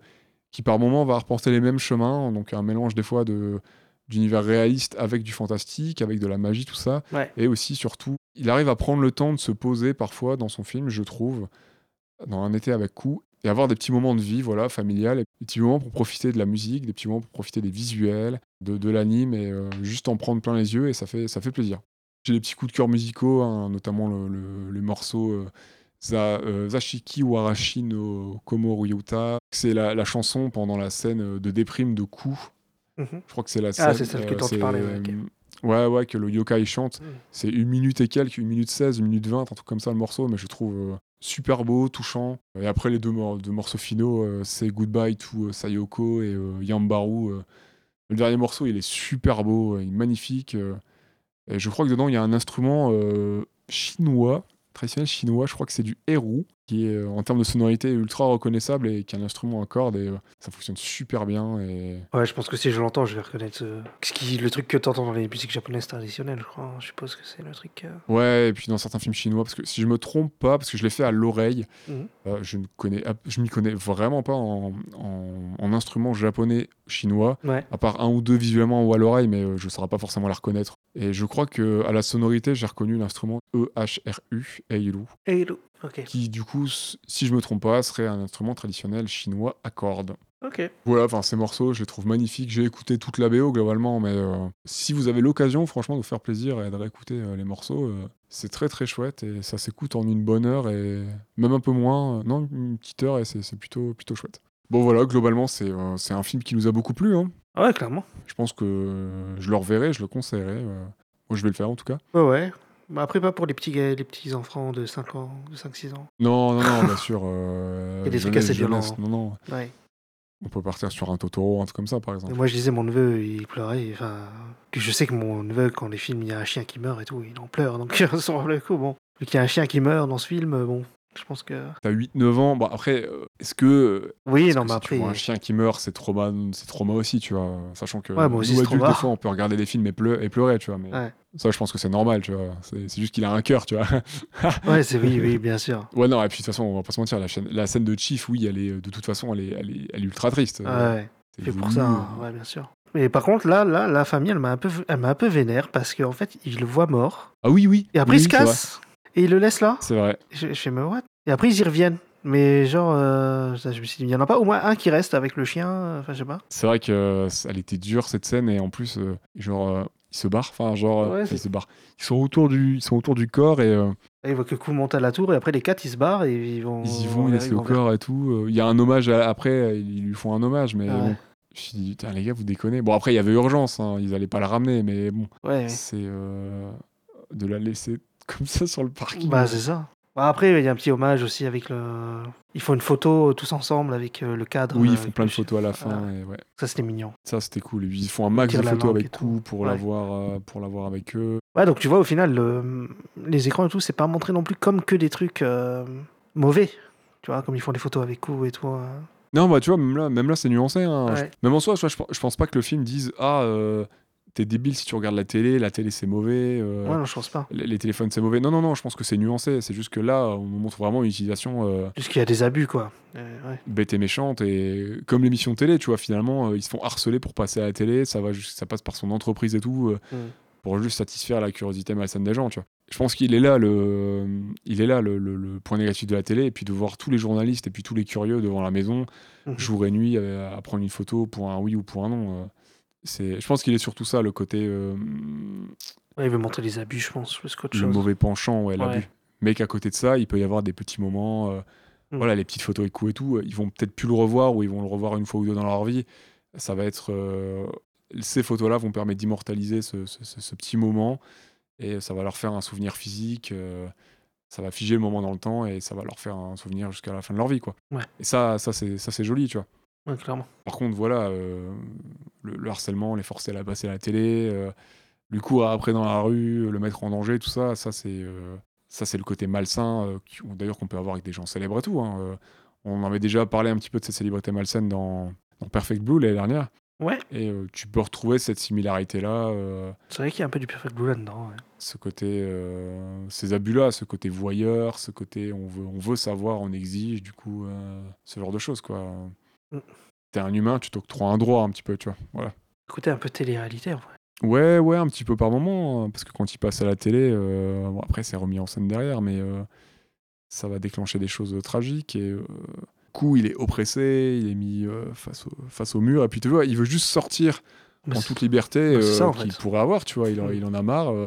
qui par moments va reporter les mêmes chemins, donc un mélange des fois de d'univers réaliste avec du fantastique, avec de la magie, tout ça. Ouais. Et aussi, surtout, il arrive à prendre le temps de se poser parfois dans son film, je trouve, dans Un été avec coup, et avoir des petits moments de vie, voilà, familial, des petits moments pour profiter de la musique, des petits moments pour profiter des visuels, de, de l'anime, et euh, juste en prendre plein les yeux, et ça fait, ça fait plaisir. J'ai des petits coups de cœur musicaux, hein, notamment le, le- le morceau euh, Za- euh, Zashiki Warashi no Komoryuta. C'est la, la chanson pendant la scène euh, de déprime de coup. Mhm. Je crois que c'est la scène. Ah, c'est celle que dont tu parlais, ouais, ok. euh, ouais, ouais, que le yokai chante. Mm. C'est une minute et quelques, une minute 16, une minute 20, un truc comme ça le morceau, mais je trouve euh, super beau, touchant. Et après les deux, mor- deux morceaux finaux, euh, c'est Goodbye to euh, Sayoko et euh, Yambaru. Le dernier morceau, il est super beau, il est magnifique. et je crois que dedans, il y a un instrument chinois, traditionnel chinois, je crois que c'est du héros, qui est euh, en termes de sonorité ultra reconnaissable et qui a un instrument à cordes et euh, ça fonctionne super bien. Et Ouais, je pense que si je l'entends, je vais reconnaître ce qui, le truc que t'entends dans les musiques japonaises traditionnelles, je crois. Je suppose que c'est le truc. euh, Ouais, et puis dans certains films chinois, parce que si je me trompe pas, parce que je l'ai fait à l'oreille, Mhm. euh, je ne connais, je m'y connais vraiment pas en, en, en instruments japonais chinois, Ouais. à part un ou deux visuellement ou à l'oreille, mais je ne saurais pas forcément la reconnaître. Et je crois que à la sonorité, j'ai reconnu l'instrument E EHRU, Eiru. Qui du coup, si je me trompe pas, serait un instrument traditionnel chinois à cordes. Ok. Voilà, enfin ces morceaux, je les trouve magnifiques. J'ai écouté toute la BO globalement, mais euh, si vous avez l'occasion, franchement, de vous faire plaisir et de réécouter euh, les morceaux, euh, c'est très très chouette et ça s'écoute en une bonne heure et même un peu moins, non, une petite heure et c'est plutôt plutôt chouette. Bon voilà, globalement, c'est un film qui nous a beaucoup plu. hein. Ah ouais, clairement. Je pense que je le reverrai, je le conseillerais. euh. Moi, je vais le faire en tout cas. Ouais, ouais. Bah après, pas pour les petits, les petits enfants de 5 ans, de 5-6 ans. Non, non, non, bien sûr. euh, Il y a des trucs assez violents, hein. Non, non. Ouais. On peut partir sur un Totoro, un truc comme ça, par Et exemple. moi, je disais, mon neveu, il pleurait. Enfin, je sais que mon neveu, quand les films, il y a un chien qui meurt et tout, il en pleure. Donc, sur le coup, bon. Vu qu'il y a un chien qui meurt dans ce film, bon, je pense que. T'as 8-9 ans. Bon, après, euh, est-ce que Oui, non, que mais si après. tu vois un chien qui meurt, c'est trauma, c'est trauma aussi, tu vois. Sachant que Ouais, aussi, nous c'est adultes, des fois, on peut regarder des films et, pleu- et pleurer, tu vois. Mais Ouais. ça, je pense que c'est normal, tu vois. C'est juste qu'il a un cœur, tu vois. Ouais, c'est oui, oui, bien sûr. ouais, non, et puis de toute façon, on va pas se mentir, la, chaîne- la scène de Chief, oui, elle est, de toute façon, elle est, elle est, elle est ultra triste. Ouais, C'est c'est pour ça, euh, hein, ouais, bien sûr. Mais par contre, là, là, la famille, elle m'a un peu, elle m'a un peu vénère parce qu'en fait, il le voit mort. Ah oui, oui. Et après, oui, il se casse. Et il le laisse là. C'est vrai. Je, je fais, mais what? Et après, ils y reviennent. Mais genre, euh, je me suis dit, il n'y en a pas au moins un qui reste avec le chien. euh, Enfin, je sais pas. C'est vrai que euh, était dure, cette scène, et en plus, euh, genre, ils se barrent, enfin, genre, Ouais, ils se barrent. Ils sont autour du, ils sont autour du corps, et Et il voit que Kou monte à la tour et après, les quatre, ils se barrent et ils vont. ils y vont, ils laissent le corps et tout. Il y a un hommage à- après, ils lui font un hommage, mais Ah bon. Je me suis dit, putain, les gars, vous déconnez. Bon, après, il y avait urgence, hein, ils allaient pas la ramener, mais bon, Ouais, c'est de la laisser comme ça sur le parking. Bah, c'est ça. Bah, après, il y a un petit hommage aussi avec le. Ils font une photo euh, tous ensemble avec euh, le cadre. Oui, euh, ils font avec plein le de photos à la fin. Voilà. et ouais. Ça, c'était mignon. Ça, c'était cool. Ils font un max de photos avec tout. pour Ouais. l'avoir euh, avec eux. Ouais, donc tu vois, au final, le- les écrans et tout, c'est pas montré non plus comme que des trucs euh, mauvais. Tu vois, comme ils font des photos avec coup et tout. euh. Non, bah tu vois, même là, même là c'est nuancé. hein. Ouais. Même en soi, je, je, pense pas que le film dise Ah, euh, t'es débile si tu regardes la télé, la télé c'est mauvais, euh, Ouais, non, je pense pas. les, les téléphones c'est mauvais. Non, non, non, je pense que c'est nuancé. C'est juste que là, on nous montre vraiment une utilisation euh, Juste qu'il y a des abus, quoi. Euh, ouais. bête et méchante. Et comme l'émission télé, tu vois, finalement, euh, ils se font harceler pour passer à la télé. Ça, va, juste- ça passe par son entreprise et tout, Mm. pour juste satisfaire la curiosité malsaine des gens, tu vois. Je pense qu'il est là, le, il est là le, le- le point négatif de la télé. Et puis de voir tous les journalistes et puis tous les curieux devant la maison Mhm. jour et nuit à prendre une photo pour un oui ou pour un non. C'est, je pense qu'il est surtout ça, le côté euh, Ouais, il veut montrer les abus, je pense, plus qu'autre le mauvais penchant, ouais, l'abut. Ouais. Mais qu'à côté de ça, il peut y avoir des petits moments, euh, Mm. voilà, les petites photos et coups et tout. euh, Ils vont peut-être plus le revoir ou ils vont le revoir une fois ou deux dans leur vie. Ça va être, euh, ces photos-là vont permettre d'immortaliser ce, ce- ce- ce petit moment et ça va leur faire un souvenir physique. ça va figer le moment dans le temps et ça va leur faire un souvenir jusqu'à la fin de leur vie, quoi. Ouais. Et ça, ça c'est, ça c'est joli, tu vois. Ouais, clairement. Par contre, voilà, euh, le, le harcèlement, les forcer à la passer à la télé, euh, lui courir après dans la rue, le mettre en danger, tout ça, ça c'est euh, ça c'est le côté malsain, euh, d'ailleurs qu'on peut avoir avec des gens célèbres et tout. hein, on avait déjà parlé un petit peu de cette célébrité malsaine dans, dans Perfect Blue l'année dernière, Ouais, et tu peux retrouver cette similarité-là, c'est vrai qu'il y a un peu du Perfect Blue là-dedans. ouais. ce côté, ces abus-là, ce côté voyeur, ce côté on veut, on veut savoir, on exige, du coup, ce genre de choses, quoi. T'es un humain, tu t'octroies un droit un petit peu, tu vois. Voilà. Côté un peu télé-réalité, en vrai. Ouais, ouais, un petit peu par moment, hein, parce que quand il passe à la télé, euh, bon, après c'est remis en scène derrière, mais euh, ça va déclencher des choses tragiques et euh, du coup il est oppressé, il est mis euh, face, au, face au mur, et puis tu vois, il veut juste sortir Mais en toute liberté bah, euh, qu'il pourrait avoir, tu vois, il, en- Mm. il en a marre, euh,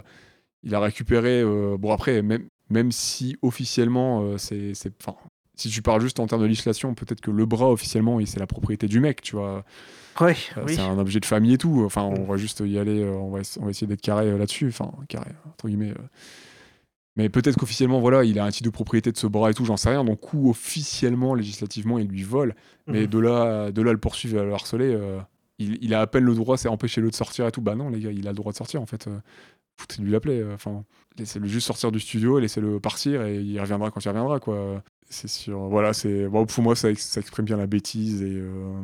il a récupéré, euh, bon après, même, même si officiellement euh, c'est... c'est- si tu parles juste en termes de législation, peut-être que le bras officiellement, c'est la propriété du mec, tu vois. Ouais, Euh, oui. C'est un objet de famille et tout. Enfin, on Mm. va juste y aller, euh, on va, essa- on va essayer d'être carré euh, là-dessus. Enfin, carré, entre guillemets. euh. Mais peut-être qu'officiellement, voilà, il a un titre de propriété de ce bras et tout, j'en sais rien. Donc, où officiellement, législativement, il lui vole. Mais Mhm. de là, de là, le poursuivre le harceler, il, il a à peine le droit, c'est empêcher-le de sortir et tout. Bah non, les gars, il a le droit de sortir en fait. Foutez-lui l'appeler. euh, Enfin, laissez-le juste sortir du studio, laissez-le partir et il reviendra quand il reviendra, quoi. C'est sûr. Voilà, c'est. Bon, pour moi, ça, ex- ça exprime bien la bêtise et. euh,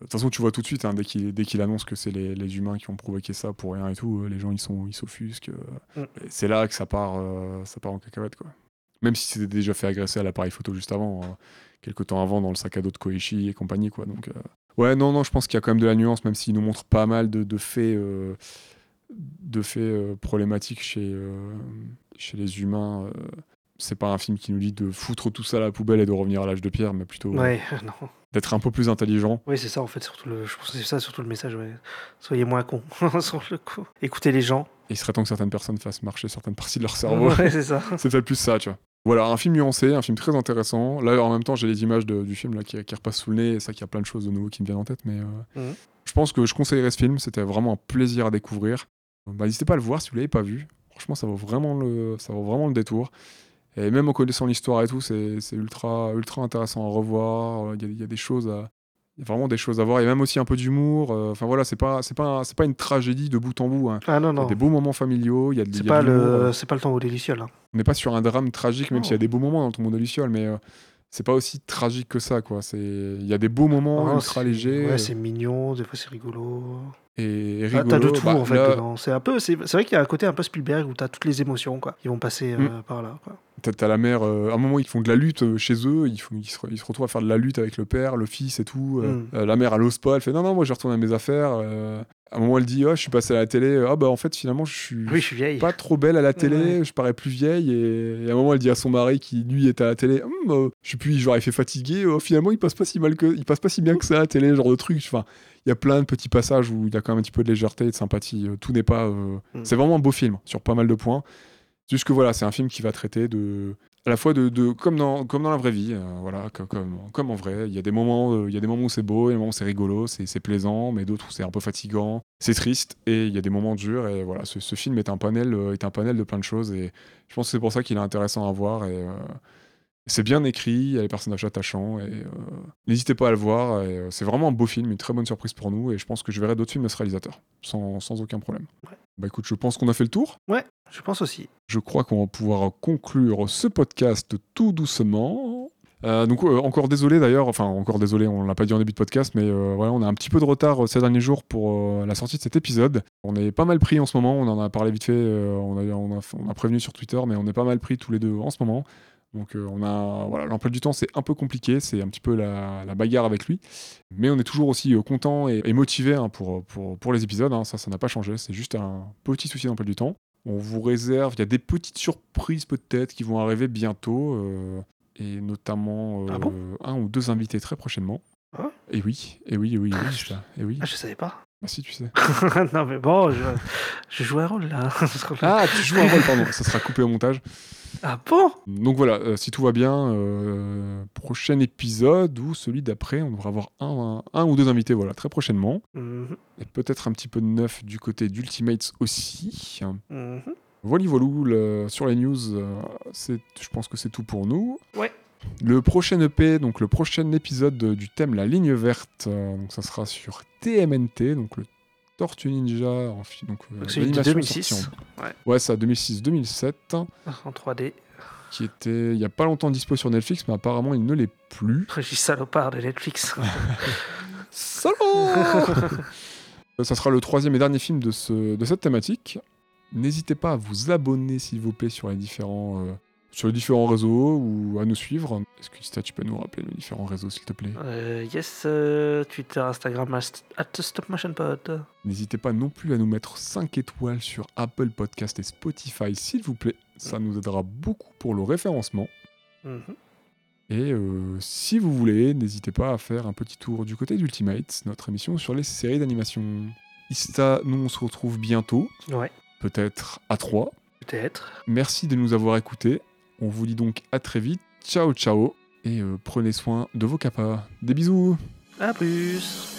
de toute façon, tu vois tout de suite, hein, dès qu'il dès qu'il annonce que c'est les, les humains qui ont provoqué ça pour rien et tout, euh, les gens ils sont ils s'offusquent. euh, Mm. c'est là que ça part, euh, ça part en cacahuète, quoi. Même si c'était déjà fait agresser à l'appareil photo juste avant, quelques temps avant dans le sac à dos de Koichi et compagnie, quoi. Donc, ouais, non, non, je pense qu'il y a quand même de la nuance, même s'il nous montre pas mal de, de faits, de faits euh, problématiques chez, euh, chez les humains. euh. c'est pas un film qui nous dit de foutre tout ça à la poubelle et de revenir à l'âge de pierre, mais plutôt Ouais, d'être un peu plus intelligent. Oui, c'est ça, en fait, surtout le... je pense que c'est ça, surtout le message, ouais. Soyez moins cons, sur le coup. Écoutez les gens. Et il serait temps que certaines personnes fassent marcher certaines parties de leur cerveau. Ouais, c'est ça. c'est peut-être plus ça, tu vois. Voilà, un film nuancé, un film très intéressant. Là, en même temps, j'ai les images de- du film là, qui, qui repassent sous le nez, et ça, qu'il y a plein de choses de nouveau qui me viennent en tête, mais euh, Mhm. je pense que je conseillerais ce film. C'était vraiment un plaisir à découvrir. Bah, N'hésitez pas à le voir si vous l'avez pas vu. Franchement, ça vaut vraiment le, ça vaut vraiment le détour. Et même en connaissant l'histoire et tout, c'est c'est ultra, ultra intéressant à revoir. Il y, a- il y a des choses à, il y a vraiment des choses à voir. Il y a même aussi un peu d'humour. Euh, Enfin voilà, c'est pas, c'est pas, c'est pas une tragédie de bout en bout. hein. Ah non, Il y a des beaux moments familiaux. Il y a, de- C'est y a pas, de l'humour, euh, le... c'est pas le tombeau des Lucioles. Là. on n'est pas sur un drame tragique, même s'il y a des beaux moments dans le tombeau de Luciole, mais euh, c'est pas aussi tragique que ça, quoi. C'est, il y a des beaux moments Non, ultra légers Ouais, c'est mignon, des fois c'est rigolo. Et, et Ah, t'as de tout Bah, en fait là. C'est un peu, c'est c'est vrai qu'il y a un côté un peu Spielberg où t'as toutes les émotions quoi. Ils vont passer euh, Mm. par là. Quoi. T'as, la mère. euh, à un moment, ils font de la lutte euh, chez eux. Ils, font- ils, se, ils se retrouvent à faire de la lutte avec le père, le fils et tout. euh, Mm. euh, la mère, elle ose pas. Elle fait non, non, moi, je retourne à mes affaires. à un moment, elle dit, oh, je suis passé à la télé. Ah bah en fait, finalement, je suis. Oui, je suis vieille. pas trop belle à la télé, je parais plus vieille et, et à un moment elle dit à son mari qui lui est à la télé, Hum, je sais plus, genre il fait fatigué, oh, finalement il passe pas si mal que, il passe pas si bien que ça à la télé, genre de truc. Enfin, il y a plein de petits passages où il y a quand même un petit peu de légèreté et de sympathie. Tout n'est pas, Mm. c'est vraiment un beau film sur pas mal de points. Juste que voilà, c'est un film qui va traiter de à la fois de, de- comme, dans, comme dans la vraie vie, euh, voilà, co- comme, comme, en vrai. Il y a des moments, euh, il y a des moments où c'est beau, et des moments où c'est rigolo, c'est plaisant, mais d'autres où c'est un peu fatigant, c'est triste, et il y a des moments durs. Et voilà, ce, film est un panel, euh, est un panel de plein de choses, et je pense que c'est pour ça qu'il est intéressant à voir. Et c'est bien écrit, il y a les personnages attachants, et n'hésitez pas à le voir. c'est vraiment un beau film, une très bonne surprise pour nous, et je pense que je verrai d'autres films de ce réalisateur, sans, sans aucun problème. Ouais. Bah écoute, je pense qu'on a fait le tour. Ouais, je pense aussi. Je crois qu'on va pouvoir conclure ce podcast tout doucement. Euh, donc euh, encore désolé d'ailleurs, enfin encore désolé, on l'a pas dit en début de podcast, mais euh, ouais, on a un petit peu de retard euh, ces derniers jours pour la sortie de cet épisode. On est pas mal pris en ce moment, on en a parlé vite fait, on, a, on, a, on a prévenu sur Twitter, mais on est pas mal pris tous les deux en ce moment. Donc euh, on a voilà l'emploi du temps c'est un peu compliqué, c'est un petit peu la, la bagarre avec lui, mais on est toujours aussi euh, content et, et motivé hein, pour, pour, pour les épisodes. hein. ça ça n'a pas changé, c'est juste un petit souci d'emploi du temps. On vous réserve, il y a des petites surprises peut-être qui vont arriver bientôt, euh, et notamment euh, Ah bon? un ou deux invités très prochainement. Ah et oui, et oui, et oui, et oui, Ah, c'est ça. Et oui. Ah, je savais pas. Bah si tu sais. non, mais bon, je, je joue un rôle là. Ah, tu joues un rôle, pardon, ça sera coupé au montage. Ah bon? Donc voilà, euh, si tout va bien, euh, prochain épisode ou celui d'après, on devra avoir un, un, un ou deux invités, voilà, très prochainement. Mhm, Et peut-être un petit peu de neuf du côté d'Ultimates aussi. mhm. Voilà, voilou, le- sur les news, euh, c'est, je pense que c'est tout pour nous. Ouais. Le prochain EP, donc le prochain épisode de- du thème La Ligne Verte, euh, donc ça sera sur TMNT, donc le Tortue Ninja, en, donc, euh, Donc celui de l'animation 2006. sortie en- Ouais. Ouais, ça, 2006-2007, En 3D. qui était il y a pas longtemps dispo sur Netflix, mais apparemment il ne l'est plus. Je suis salopard de Netflix. Salaud Ça sera le troisième et dernier film de, ce, de cette thématique. N'hésitez pas à vous abonner, s'il vous plaît, sur les différents, euh, sur les différents réseaux ou à nous suivre. Est-ce que Ista, tu peux nous rappeler nos différents réseaux, s'il te plaît? Euh, yes, euh, Twitter, Instagram, at StopMotionPod. N'hésitez pas non plus à nous mettre 5 étoiles sur Apple Podcast et Spotify, s'il vous plaît. Ça nous aidera beaucoup pour le référencement. Mhm. Et euh, si vous voulez, n'hésitez pas à faire un petit tour du côté d'Ultimate, notre émission sur les séries d'animation. Ista, nous on se retrouve bientôt, Ouais, peut-être à 3. peut-être. Merci de nous avoir écoutés. On vous dit donc à très vite. Ciao ciao. Et euh, prenez soin de vos capas. Des bisous À plus.